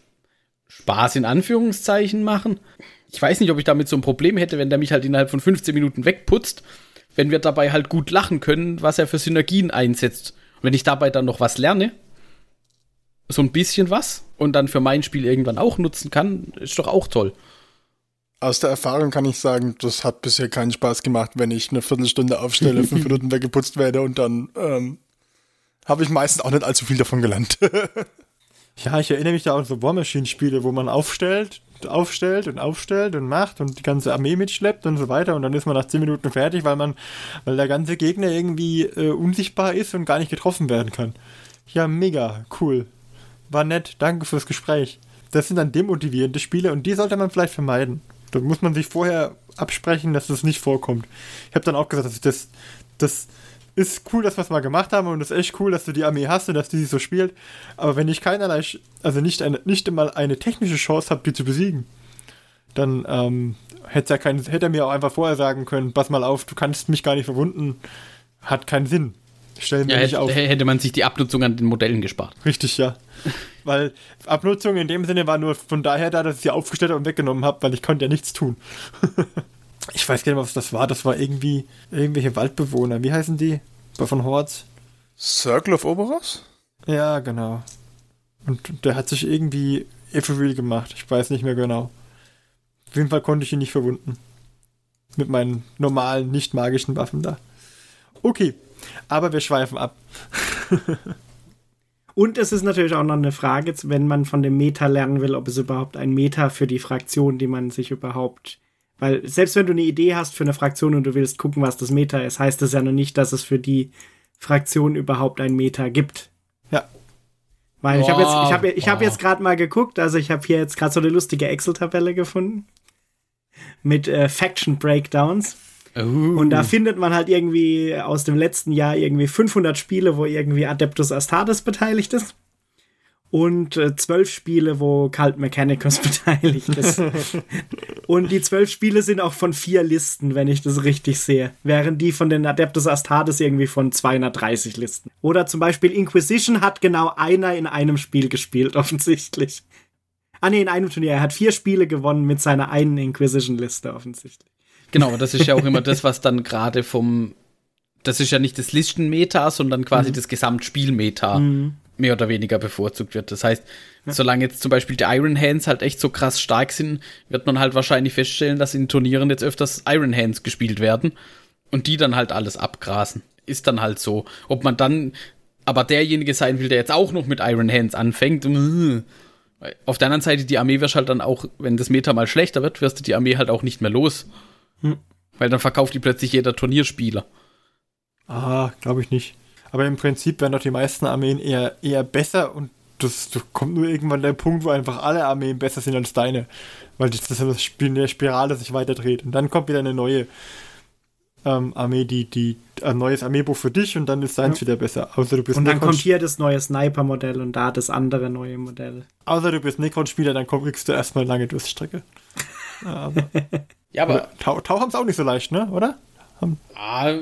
Spaß in Anführungszeichen machen. Ich weiß nicht, ob ich damit so ein Problem hätte, wenn der mich halt innerhalb von 15 Minuten wegputzt, wenn wir dabei halt gut lachen können, was er für Synergien einsetzt. Und wenn ich dabei dann noch was lerne, so ein bisschen was, und dann für mein Spiel irgendwann auch nutzen kann, ist doch auch toll. Aus der Erfahrung kann ich sagen, das hat bisher keinen Spaß gemacht, wenn ich eine Viertelstunde aufstelle, fünf Minuten weggeputzt werde und dann ähm, habe ich meistens auch nicht allzu viel davon gelernt. Ja, ich erinnere mich da an so War Machine-Spiele, wo man aufstellt, aufstellt und aufstellt und macht und die ganze Armee mitschleppt und so weiter und dann ist man nach 10 Minuten fertig, weil man, weil der ganze Gegner irgendwie äh, unsichtbar ist und gar nicht getroffen werden kann. Ja, mega, cool. War nett, danke fürs Gespräch. Das sind dann demotivierende Spiele und die sollte man vielleicht vermeiden. Da muss man sich vorher absprechen, dass das nicht vorkommt. Ich habe dann auch gesagt, dass ich das, das ist cool, dass wir es mal gemacht haben und es ist echt cool, dass du die Armee hast und dass die sich so spielt. Aber wenn ich keinerlei, also nicht, eine, nicht einmal eine technische Chance habe, die zu besiegen, dann ähm, hätte er, keinen, hätte er mir auch einfach vorher sagen können, pass mal auf, du kannst mich gar nicht verwunden. Hat keinen Sinn. Stell mir Ja, nicht hätte, auf. hätte man sich die Abnutzung an den Modellen gespart. Richtig, ja. Weil Abnutzung in dem Sinne war nur von daher da, dass ich sie aufgestellt habe und weggenommen habe, weil ich konnte ja nichts tun. ich weiß gar nicht, was das war. Das war irgendwie irgendwelche Waldbewohner. Wie heißen die? Von Horts? Circle of Oberos? Ja, genau. Und der hat sich irgendwie Ethereal gemacht. Ich weiß nicht mehr genau. Auf jeden Fall konnte ich ihn nicht verwunden. Mit meinen normalen, nicht magischen Waffen da. Okay, aber wir schweifen ab. Und es ist natürlich auch noch eine Frage, wenn man von dem Meta lernen will, ob es überhaupt ein Meta für die Fraktion, die man sich überhaupt. Weil selbst wenn du eine Idee hast für eine Fraktion und du willst gucken, was das Meta ist, heißt das ja noch nicht, dass es für die Fraktion überhaupt ein Meta gibt. Ja. Weil ich habe jetzt, ich habe, ich Wow. jetzt gerade mal geguckt, also ich habe hier jetzt gerade so eine lustige Excel-Tabelle gefunden mit äh, Faction Breakdowns. Und da findet man halt irgendwie aus dem letzten Jahr irgendwie 500 Spiele, wo irgendwie Adeptus Astartes beteiligt ist. Und äh, zwölf Spiele, wo Cult Mechanicus beteiligt ist. und die zwölf Spiele sind auch von vier Listen, wenn ich das richtig sehe. Während die von den Adeptus Astartes irgendwie von 230 Listen. Oder zum Beispiel Inquisition hat genau einer in einem Spiel gespielt, offensichtlich. Ah nee, in einem Turnier. Er hat vier Spiele gewonnen mit seiner einen Inquisition-Liste, offensichtlich. Genau, das ist ja auch immer das, was dann gerade vom. Das ist ja nicht das Listenmeta, sondern quasi das Gesamtspielmeta mehr oder weniger bevorzugt wird. Das heißt, solange jetzt zum Beispiel die Iron Hands halt echt so krass stark sind, wird man halt wahrscheinlich feststellen, dass in Turnieren jetzt öfters Iron Hands gespielt werden und die dann halt alles abgrasen. Ist dann halt so. Ob man dann aber derjenige sein will, der jetzt auch noch mit Iron Hands anfängt, mm, auf der anderen Seite, die Armee wirst halt dann auch, wenn das Meta mal schlechter wird, wirst du die Armee halt auch nicht mehr los. Weil dann verkauft die plötzlich jeder Turnierspieler. Ah, glaube ich nicht. Aber im Prinzip werden doch die meisten Armeen eher, eher besser und das, das kommt nur irgendwann der Punkt, wo einfach alle Armeen besser sind als deine. Weil das, das ist das Spiel eine Spirale sich weiter dreht. Und dann kommt wieder eine neue ähm, Armee, die, die ein neues Armeebuch für dich und dann ist deins wieder besser. Außer du bist Und dann Necron- kommt hier das neue Sniper-Modell und da das andere neue Modell. außer du bist Necron-Spieler, dann komm- kriegst du erstmal lange Durststrecke. Aber, Ja, aber Tau, Tau haben es auch nicht so leicht, ne? Oder? ah,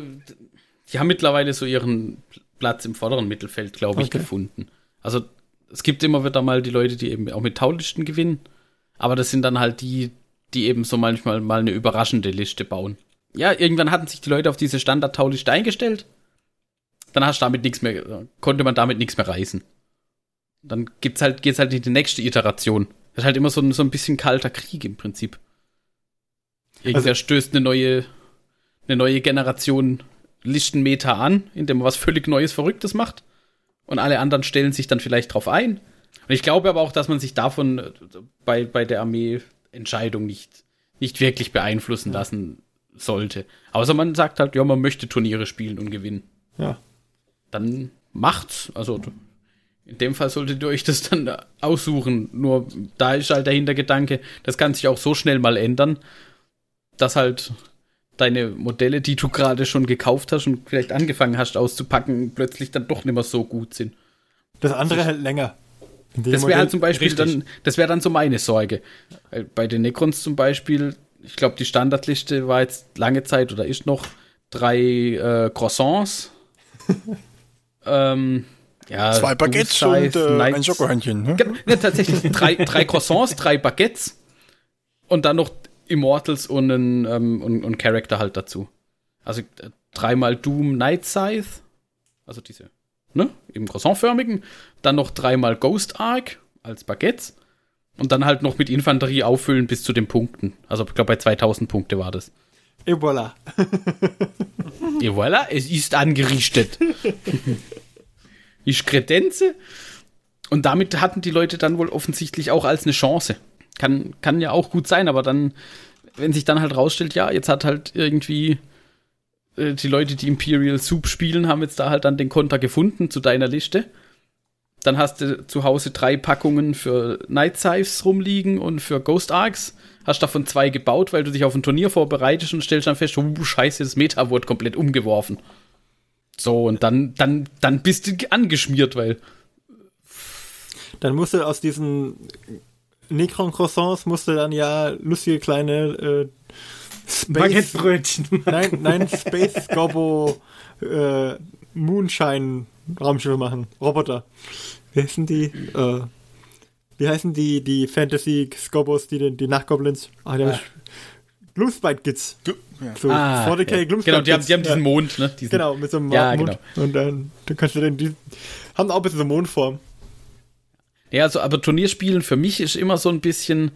die haben mittlerweile so ihren Platz im vorderen Mittelfeld, glaube ich, Okay. gefunden. Also es gibt immer wieder mal die Leute, die eben auch mit Taulisten gewinnen. Aber das sind dann halt die, die eben so manchmal mal eine überraschende Liste bauen. Ja, irgendwann hatten sich die Leute auf diese Standard-Tauliste eingestellt. Dann hast du damit nichts mehr, konnte man damit nichts mehr reißen. Dann gibt's halt, geht's halt in die nächste Iteration. Das ist halt immer so ein, so ein bisschen kalter Krieg im Prinzip. Irgendwer stößt eine neue, eine neue Generation Listenmeter an, indem man was völlig Neues, Verrücktes macht. Und alle anderen stellen sich dann vielleicht drauf ein. Und ich glaube aber auch, dass man sich davon äh, bei, bei der Armee-Entscheidung nicht, nicht wirklich beeinflussen lassen sollte. Außer man sagt halt, ja, man möchte Turniere spielen und gewinnen. Ja. Dann macht's. Also in dem Fall solltet ihr euch das dann aussuchen. Nur da ist halt der Hintergedanke, das kann sich auch so schnell mal ändern, dass halt deine Modelle, die du gerade schon gekauft hast und vielleicht angefangen hast auszupacken, plötzlich dann doch nicht mehr so gut sind. Das andere hält länger. Das wäre halt zum Beispiel richtig. dann, das wäre dann so meine Sorge. Bei den Necrons zum Beispiel, ich glaube, die Standardliste war jetzt lange Zeit oder ist noch drei äh, Croissants. ähm, ja, Zwei Baguettes und äh, ein Schokohörnchen. Ne? Ja, tatsächlich drei, drei Croissants, drei Baguettes und dann noch Immortals und ein, ähm, und, und Charakter halt dazu. Also äh, dreimal Doom Night Scythe, also diese, ne, im croissantförmigen, dann noch dreimal Ghost Arc als Baguettes und dann halt noch mit Infanterie auffüllen bis zu den Punkten. Also ich glaube bei 2000 Punkte war das. Et voilà. Et voilà, es ist angerichtet. ich kredenze. Und damit hatten die Leute dann wohl offensichtlich auch als eine Chance. Kann, kann ja auch gut sein, aber dann, wenn sich dann halt rausstellt, ja, jetzt hat halt irgendwie äh, die Leute, die Imperial Soup spielen, haben jetzt da halt dann den Konter gefunden zu deiner Liste. Dann hast du zu Hause drei Packungen für Night Scythes rumliegen und für Ghost Arcs. Hast davon zwei gebaut, weil du dich auf ein Turnier vorbereitest und stellst dann fest, oh, scheiße, das Meta wurde komplett umgeworfen. So, und dann, dann, dann bist du angeschmiert, weil. Dann musst du aus diesen Necron Croissants musste dann ja lustige kleine äh, Baguettebrötchen. Nein, nein, Space Gobbo äh, Moonshine Raumschiffe machen. Roboter. Wie heißen die? Äh, wie heißen die, die Fantasy Scobos, die, die Nachtgoblins? Ah, der ah. Gloomspite Kids. Ja. So, ah, 40k ja. Gloomspite Genau, die haben, die haben diesen Mond, ne? Diesen, genau, mit so einem ja, Mond. Genau. Und dann, dann kannst du dann, die haben auch ein bisschen so Mondform. Ja, also, aber Turnierspielen für mich ist immer so ein bisschen,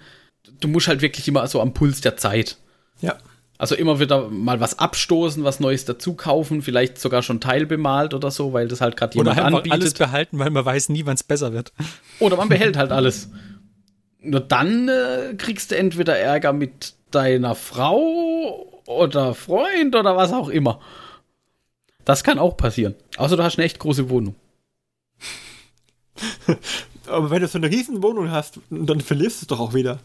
du musst halt wirklich immer so am Puls der Zeit. Ja. Also immer wieder mal was abstoßen, was Neues dazu kaufen, vielleicht sogar schon teilbemalt oder so, weil das halt gerade jemand oder anbietet. alles behalten, weil man weiß nie, wann es besser wird. Oder man behält halt alles. Nur dann äh, kriegst du entweder Ärger mit deiner Frau oder Freund oder was auch immer. Das kann auch passieren. Außer du hast eine echt große Wohnung. Aber wenn du so eine riesen Wohnung hast, dann verlierst du es doch auch wieder.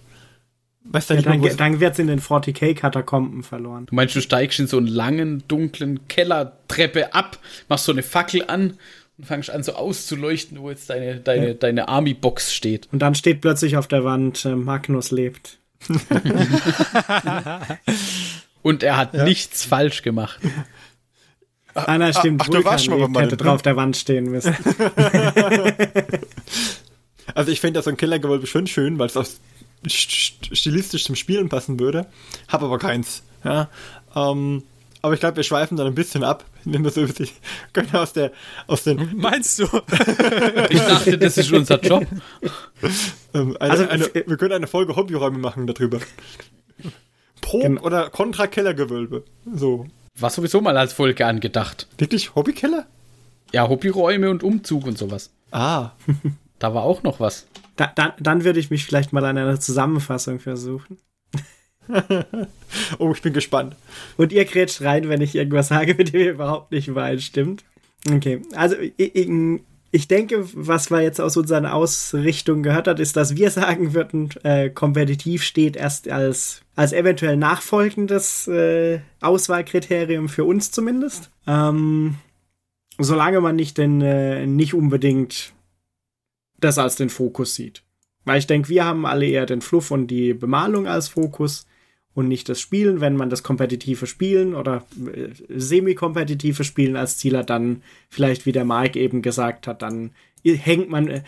Weißt du ja, dann, dann wird es in den 40k-Katakomben verloren. Du meinst, du steigst in so einen langen, dunklen Kellertreppe ab, machst so eine Fackel an und fangst an so auszuleuchten, wo jetzt deine, deine, ja. deine Army-Box steht. Und dann steht plötzlich auf der Wand, äh, Magnus lebt. und er hat ja. nichts falsch gemacht. Ah, na, stimmt. Ach, du warst schon mal bei hätte drauf der Wand stehen müssen. also ich finde das so ein Kellergewölbe schon schön, weil es auch stilistisch zum Spielen passen würde. Hab aber keins. Ja. Ähm, aber ich glaube, wir schweifen dann ein bisschen ab, wenn wir so können aus der aus den. Meinst du? ich dachte, das ist unser Job. Ähm, eine, also, eine, wir können eine Folge Hobbyräume machen darüber. Pro genau. oder Contra Kellergewölbe. So. War sowieso mal als Folge angedacht. Wirklich Hobbykeller? Ja, Hobbyräume und Umzug und sowas. Ah. Da war auch noch was. Da, dann, dann würde ich mich vielleicht mal an einer Zusammenfassung versuchen. oh, ich bin gespannt. Und ihr grätscht rein, wenn ich irgendwas sage, mit dem ihr überhaupt nicht übereinstimmt. Okay, also ich, ich, denke, was man jetzt aus unseren Ausrichtungen gehört hat, ist, dass wir sagen würden, äh, kompetitiv steht erst als, als eventuell nachfolgendes äh, Auswahlkriterium für uns zumindest. Ähm, solange man nicht denn äh, nicht unbedingt das als den Fokus sieht. Weil ich denke, wir haben alle eher den Fluff und die Bemalung als Fokus und nicht das Spielen. Wenn man das kompetitive Spielen oder äh, semi-kompetitive Spielen als Ziel hat, dann vielleicht, wie der Mike eben gesagt hat, dann hängt man, äh,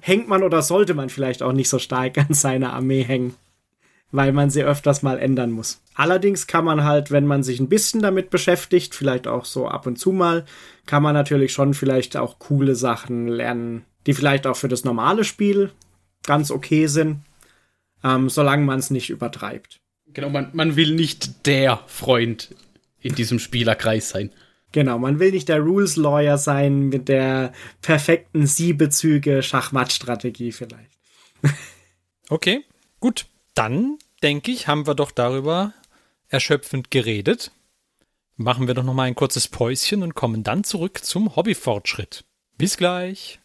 hängt man oder sollte man vielleicht auch nicht so stark an seiner Armee hängen, weil man sie öfters mal ändern muss. Allerdings kann man halt, wenn man sich ein bisschen damit beschäftigt, vielleicht auch so ab und zu mal, kann man natürlich schon vielleicht auch coole Sachen lernen, die vielleicht auch für das normale Spiel ganz okay sind, ähm, solange man es nicht übertreibt. Genau, man, man will nicht der Freund in diesem Spielerkreis sein. Genau, man will nicht der Rules Lawyer sein mit der perfekten Siebezüge Schachmattstrategie vielleicht. okay, gut. Dann denke ich, haben wir doch darüber erschöpfend geredet. Machen wir doch noch mal ein kurzes Päuschen und kommen dann zurück zum Hobbyfortschritt. Bis gleich.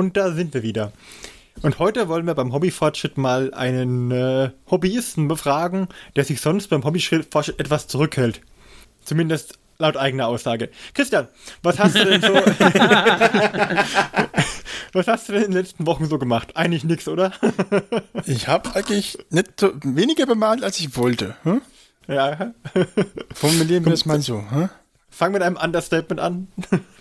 Und da sind wir wieder. Und heute wollen wir beim Hobbyfortschritt mal einen äh, Hobbyisten befragen, der sich sonst beim Hobbyfortschritt etwas zurückhält. Zumindest laut eigener Aussage. Christian, was hast du denn so. was hast du denn in den letzten Wochen so gemacht? Eigentlich nichts, oder? Ich habe eigentlich nicht so weniger bemalt, als ich wollte. Hm? ja. Formulieren wir es mal so. Hm? Fang mit einem Understatement an.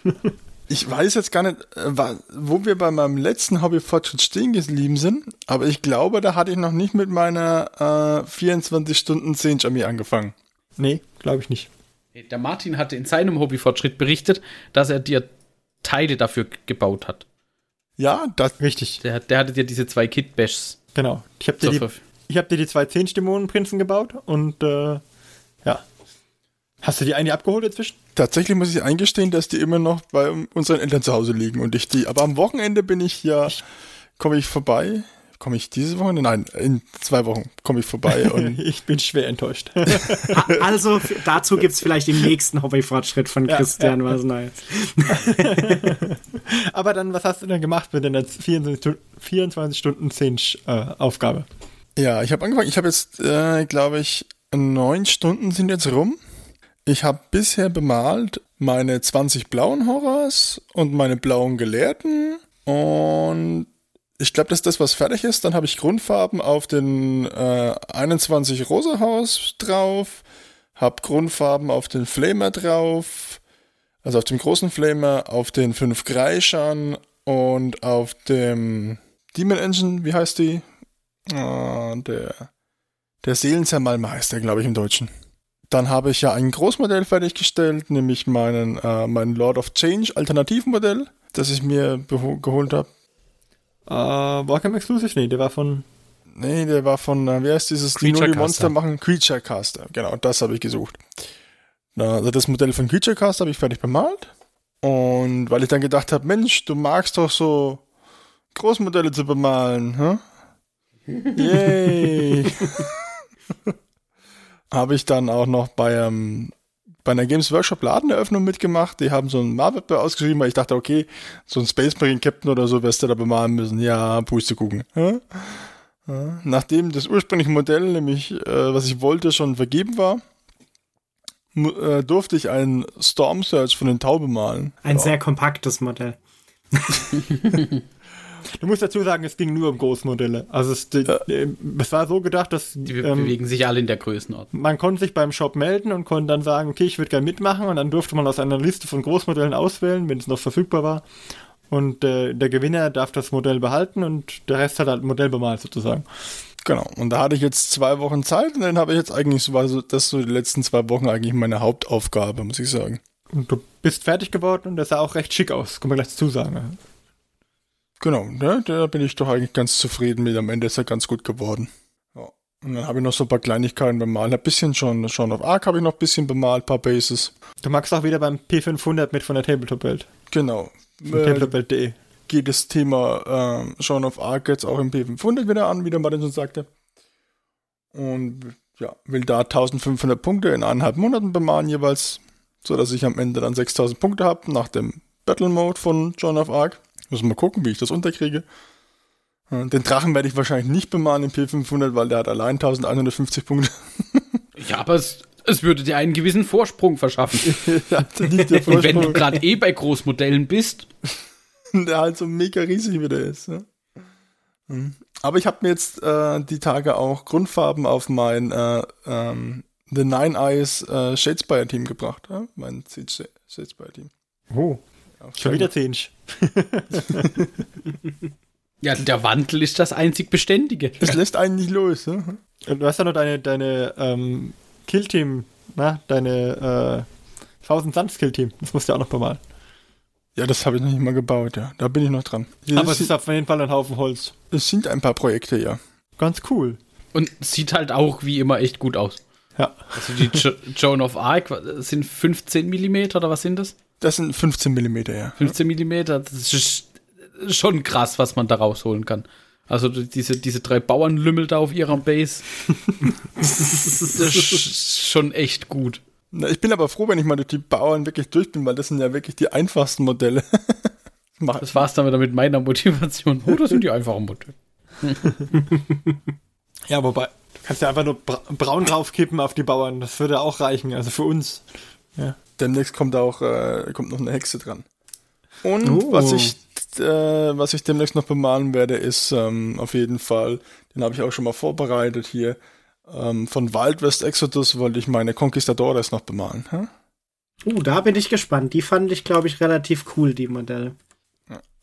Ich weiß jetzt gar nicht, äh, wo wir bei meinem letzten Hobbyfortschritt stehen geblieben sind, aber ich glaube, da hatte ich noch nicht mit meiner äh, 24 Stunden 10 Armee angefangen. nee, glaube ich nicht. Der Martin hatte in seinem Hobbyfortschritt berichtet, dass er dir Teile dafür gebaut hat. Ja, das, Richtig, Der, hat- der hatte dir diese zwei Kit-Bashs genau. Ich habe dir, die- ich hab dir die zwei Zehn-Dämonenprinzen gebaut und äh, ja. Hast du die eine abgeholt inzwischen? tatsächlich muss ich eingestehen, dass die immer noch bei unseren Eltern zu Hause liegen und ich die, aber am Wochenende bin ich ja, komme ich vorbei. Komme ich diese Woche? Nein, in zwei Wochen komme ich vorbei und Ich bin schwer enttäuscht. Also dazu gibt's vielleicht im nächsten Hobbyfortschritt von Ja, Christian was Neues. Aber dann, was hast du denn gemacht mit deiner 24, Stu- 24 Stunden 10 äh, Aufgabe? Ja, ich habe angefangen. Ich habe jetzt, äh, glaube ich, neun Stunden sind jetzt rum. Ich habe bisher bemalt meine 20 blauen Horrors und meine blauen Gelehrten. Und ich glaube, das ist das, was fertig ist. Dann habe ich Grundfarben auf den äh, 21 Rosa Haus drauf. Hab Grundfarben auf den Flamer drauf. Also auf dem großen Flamer, auf den 5 Kreischern und auf dem Demon Engine, wie heißt die? Ah, der, der Seelenzermalmeister, glaube ich, im Deutschen. Dann habe ich ja ein Großmodell fertiggestellt, nämlich meinen, äh, mein Lord of Change Alternativmodell, das ich mir geholt habe. Äh, Warcam Exclusive? Nee, der war von. Nee, der war von, äh, wie heißt dieses, die nur die Creature Monster Caster. machen? Creature Caster. Genau, das habe ich gesucht. Also das Modell von Creature Caster habe ich fertig bemalt. Und weil ich dann gedacht habe, Mensch, du magst doch so Großmodelle zu bemalen, hä? Yay! habe ich dann auch noch bei, ähm, bei einer Games Workshop Ladeneröffnung mitgemacht. Die haben so einen Marvel ausgeschrieben, weil ich dachte, okay, so ein Space Marine Captain oder so wirst du da bemalen müssen. Ja, Pustekuchen. Hä? Ja, Nachdem das ursprüngliche Modell, nämlich äh, was ich wollte, schon vergeben war, äh, durfte ich einen Storm Search von den Taube malen. Ein ja. sehr kompaktes Modell. Du musst dazu sagen, es ging nur um Großmodelle. Also es, die, äh, es war so gedacht, dass Die be- ähm, bewegen sich alle in der Größenordnung. man konnte sich beim Shop melden und konnte dann sagen, okay, ich würde gerne mitmachen und dann durfte man aus einer Liste von Großmodellen auswählen, wenn es noch verfügbar war. Und äh, der Gewinner darf das Modell behalten und der Rest hat halt ein Modell bemalt sozusagen. Genau. Und da hatte ich jetzt zwei Wochen Zeit und dann habe ich jetzt eigentlich so, war so, das so die letzten zwei Wochen eigentlich meine Hauptaufgabe, muss ich sagen. Und du bist fertig geworden und das sah auch recht schick aus, kann man gleich dazu sagen. Genau, ne, da bin ich doch eigentlich ganz zufrieden mit. Am Ende ist er ganz gut geworden. Ja. Und dann habe ich noch so ein paar Kleinigkeiten bemalt. Ein bisschen schon, schon auf Arc habe ich noch ein bisschen bemalt, ein paar Bases. Du magst auch wieder beim P500 mit von der Tabletop-Welt. Genau. Äh, Tabletop-Welt.de. geht das Thema ähm, Shaun of Arc jetzt auch im P500 wieder an, wie der Martin schon sagte. Und ja, will da 1500 Punkte in eineinhalb Monaten bemalen jeweils, so dass ich am Ende dann 6000 Punkte habe nach dem Battle Mode von Shaun of Arc. Muss mal gucken, wie ich das unterkriege. Äh, Den Drachen werde ich wahrscheinlich nicht bemalen im P500, weil der hat allein 1150 Punkte. Ja, aber es, es würde dir einen gewissen Vorsprung verschaffen. ja, der Und wenn du Vorsprung, gerade eh bei Großmodellen bist, der halt so mega riesig wieder ist. Ja. Mhm. Aber ich habe mir jetzt äh, die Tage auch Grundfarben auf mein äh, ähm, The Nine Eyes äh, Shadespire Team gebracht. Ja? Mein Shadespire Team. Oh, schon wieder 10. ja, der Wandel ist das einzig Beständige. Es lässt einen nicht los. Ja? Du hast ja noch deine, deine ähm, Killteam, na, deine äh, 1000 Suns Killteam. Das musst du ja auch noch bemalen. ja, das habe ich noch nicht mal gebaut. Ja, da bin ich noch dran. Aber es, es ist auf jeden Fall ein Haufen Holz. es sind ein paar Projekte, ja. Ganz cool. Und sieht halt auch wie immer echt gut aus. Ja. Also die jo Joan of Arc sind 15 Millimeter oder was sind das? Das sind 15 Millimeter, ja. 15 Millimeter, das ist schon krass, was man da rausholen kann. Also diese, diese drei Bauernlümmel da auf ihrer Base, das ist schon echt gut. Na, ich bin aber froh, wenn ich mal durch die Bauern wirklich durch bin, weil das sind ja wirklich die einfachsten Modelle. Das war's dann wieder mit meiner Motivation. Oh, das sind die einfachen Modelle. Ja, wobei, du kannst ja einfach nur bra braun draufkippen auf die Bauern. Das würde auch reichen, also für uns. Demnächst kommt auch äh, kommt noch eine Hexe dran. Und Oh. was ich äh, was ich demnächst noch bemalen werde, ist ähm, auf jeden Fall, den habe ich auch schon mal vorbereitet hier. Ähm, von Wild West Exodus wollte ich meine Conquistadores noch bemalen. Hä? Uh, da bin ich gespannt. Die fand ich, glaube ich, relativ cool, die Modelle.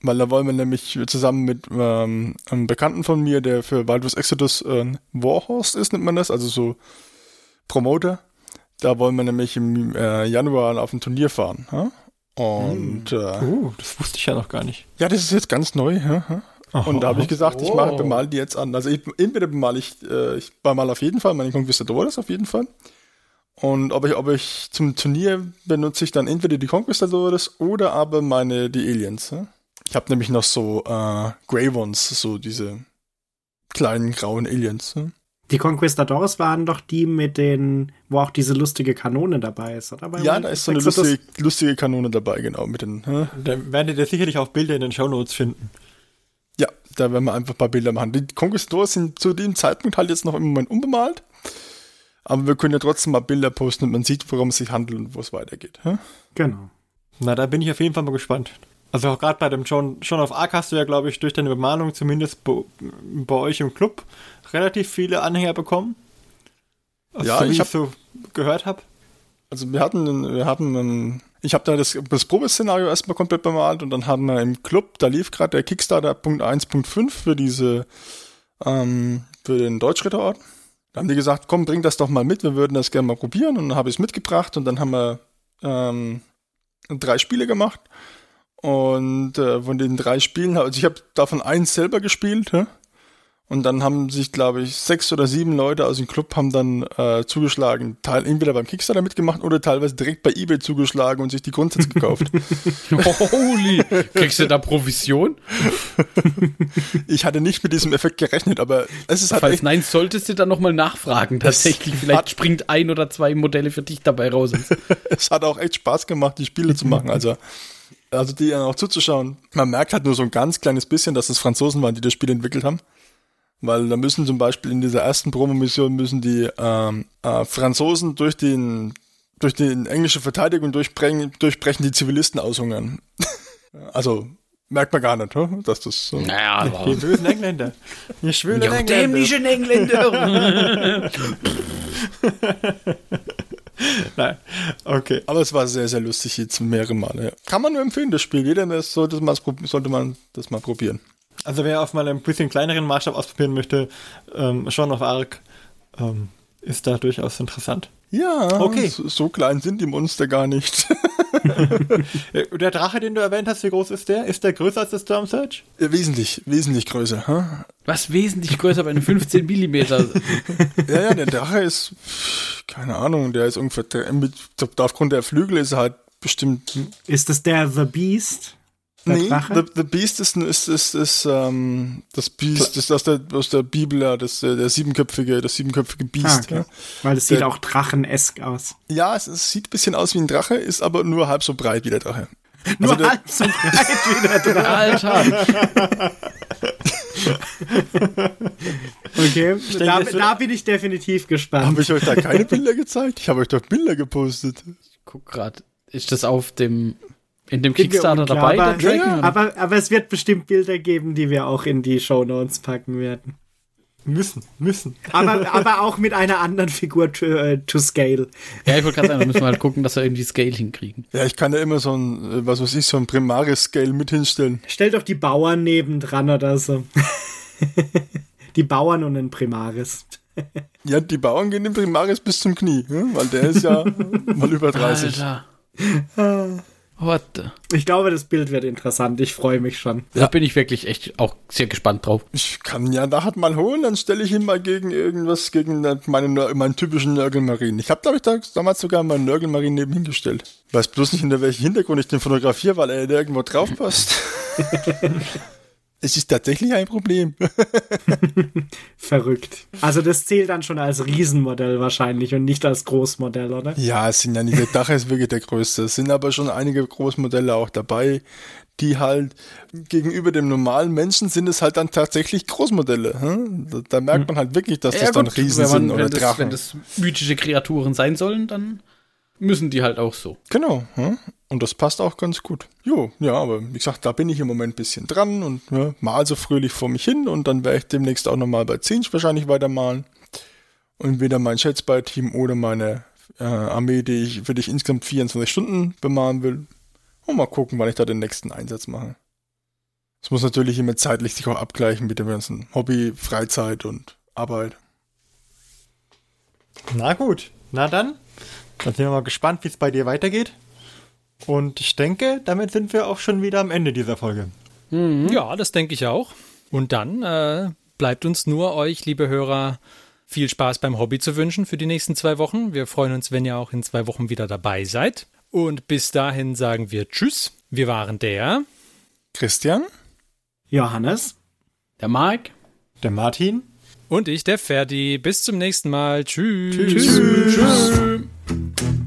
Weil da wollen wir nämlich zusammen mit ähm, einem Bekannten von mir, der für Wild West Exodus äh, Warhorse ist, nennt man das, also so Promoter. Da wollen wir nämlich im äh, Januar auf ein Turnier fahren. Hä? Und äh, Uh, das wusste ich ja noch gar nicht. ja, das ist jetzt ganz neu. Hä? Und da habe ich gesagt, ich mache Oh. bemal die jetzt an. Also ich, entweder bemal ich, äh, ich bemal auf jeden Fall meine Conquistadores auf jeden Fall. Und ob ich, ob ich zum Turnier benutze ich dann entweder die Conquistadores oder aber meine die Aliens. Hä? Ich habe nämlich noch so äh, Grey Ones, so diese kleinen grauen Aliens. Hä? Die Conquistadors waren doch die mit den, wo auch diese lustige Kanone dabei ist, oder? Bei Ja, da ist so eine lustige, lustige Kanone dabei, genau, mit den. Hä? Da werdet ihr sicherlich auch Bilder in den Shownotes finden. Ja, da werden wir einfach ein paar Bilder machen. Die Conquistadors sind zu dem Zeitpunkt halt jetzt noch im Moment unbemalt. Aber wir können ja trotzdem mal Bilder posten und man sieht, worum es sich handelt und wo es weitergeht. hä? Genau. Na, da bin ich auf jeden Fall mal gespannt. Also auch gerade bei dem John, John of Arc hast du ja, glaube ich, durch deine Bemalung zumindest bei, bei euch im Club relativ viele Anhänger bekommen. Also Ja, so wie ich ich hab- so gehört habe. Also wir hatten, wir hatten, einen, ich habe da das, das Probeszenario erstmal komplett bemalt und dann haben wir im Club, da lief gerade der Kickstarter Punkt 1.5 für diese, ähm, für den Deutschritterorden. Da haben die gesagt, komm, bring das doch mal mit, wir würden das gerne mal probieren und dann habe ich es mitgebracht und dann haben wir ähm, drei Spiele gemacht und äh, von den drei Spielen, also ich habe davon eins selber gespielt, hä? Und dann haben sich, glaube ich, sechs oder sieben Leute aus dem Club haben dann äh, zugeschlagen, teil, entweder beim Kickstarter mitgemacht oder teilweise direkt bei eBay zugeschlagen und sich die Grundsätze gekauft. Holy. Kriegst du da Provision? ich hatte nicht mit diesem Effekt gerechnet, aber es ist halt Falls echt, nein, solltest du dann nochmal nachfragen. Tatsächlich, vielleicht hat- springt ein oder zwei Modelle für dich dabei raus. es hat auch echt Spaß gemacht, die Spiele zu machen. Also, also die dann auch zuzuschauen. Man merkt halt nur so ein ganz kleines bisschen, dass es Franzosen waren, die das Spiel entwickelt haben. Weil da müssen zum Beispiel in dieser ersten Promomission müssen die ähm, äh, Franzosen durch den durch die englische Verteidigung durchbrechen, durchbrechen die Zivilisten aushungern. also merkt man gar nicht, hm? dass das so. Naja, Die bösen Engländer. Die schwülen Engländer. Engländer. Nein. Okay. Aber es war sehr, sehr lustig jetzt mehrere Male. Ja. Kann man nur empfehlen, das Spiel. Jeder das sollte, sollte man das mal probieren. Also wer auf mal ein bisschen kleineren Maßstab ausprobieren möchte, ähm, John of Arc ähm, ist da durchaus interessant. Ja, Okay. so, klein sind die Monster gar nicht. Äh, Der Drache, den du erwähnt hast, wie groß ist der? Ist der größer als der Storm Surge? Ja, wesentlich, wesentlich größer. Hm? Was wesentlich größer bei einem 15 Millimeter. Ja, ja, der Drache ist, keine Ahnung, der ist ungefähr, der- mit, aufgrund der Flügel ist er halt bestimmt. Ist das der The Beast? Der nee, Drache? the, the Beast ist, ist, ist, ist ähm, das Beast, das ist aus der, aus der Bibel, ja, das, äh, der siebenköpfige, das siebenköpfige Ah, Beast. okay. ja. Weil es sieht Der- auch drachenesk aus. ja, es, es sieht ein bisschen aus wie ein Drache, ist aber nur halb so breit wie der Drache. Nur der- halb so breit wie der Drache. Alter. Okay, da, da bin ich definitiv gespannt. Habe ich euch da keine Bilder gezeigt? Ich habe euch doch Bilder gepostet. Guck grad. Ist das auf dem, in dem Kickstarter dabei, der aber, Dragon? aber, aber es wird bestimmt Bilder geben, die wir auch in die Shownotes packen werden. Müssen, müssen. Aber, aber auch mit einer anderen Figur to, äh, to scale. Ja, ich wollte gerade sagen, da müssen wir halt gucken, dass wir irgendwie Scale hinkriegen. Ja, ich kann ja immer so ein, äh, was weiß ich, so ein Primaris-Scale mit hinstellen. Stell doch die Bauern nebendran oder so. die Bauern und ein Primaris. Ja, die Bauern gehen im Primaris bis zum Knie, weil der ist ja mal über 30. Alter. What the? Ich glaube, das Bild wird interessant. Ich freue mich schon. Da bin ich wirklich echt auch sehr gespannt drauf. Ich kann ja nachher mal holen, dann stelle ich ihn mal gegen irgendwas, gegen meine, Nör- meinen typischen Nörgelmarien. Ich habe, glaube ich, da, damals sogar meinen Nörgelmarien nebenhin gestellt. Weiß bloß nicht, hinter welchem Hintergrund ich den fotografiere, weil er irgendwo drauf passt. es ist tatsächlich ein Problem. Verrückt. Also das zählt dann schon als Riesenmodell wahrscheinlich und nicht als Großmodell, oder? Ja, es sind ja nicht, der Dach ist wirklich der größte. Es sind aber schon einige Großmodelle auch dabei, die halt gegenüber dem normalen Menschen sind es halt dann tatsächlich Großmodelle. Hm? Da, da, merkt man halt wirklich, dass ja, das gut, dann Riesen man, sind oder das, Drachen. Wenn das mythische Kreaturen sein sollen, dann müssen die halt auch so. Genau. Hm? Und das passt auch ganz gut. Jo, ja, aber wie gesagt, da bin ich im Moment ein bisschen dran und ja, mal so fröhlich vor mich hin und dann werde ich demnächst auch nochmal bei Zinch wahrscheinlich weitermalen. Und wieder mein Schätzbei-Team oder meine äh, Armee, die ich, für die ich insgesamt 24 Stunden bemalen will. Und mal gucken, wann ich da den nächsten Einsatz mache. Das muss natürlich immer zeitlich sich auch abgleichen mit dem ganzen Hobby, Freizeit und Arbeit. Na gut, na dann. Dann sind wir mal gespannt, wie es bei dir weitergeht. Und ich denke, damit sind wir auch schon wieder am Ende dieser Folge. Mhm. Ja, das denke ich auch. Und dann äh, bleibt uns nur euch, liebe Hörer, viel Spaß beim Hobby zu wünschen für die nächsten zwei Wochen. Wir freuen uns, wenn ihr auch in zwei Wochen wieder dabei seid. Und bis dahin sagen wir Tschüss. Wir waren der Christian, Johannes, der Marc, der Martin und ich, der Ferdi. Bis zum nächsten Mal. Tschüss. Tschüss. Tschüss. Tschüss.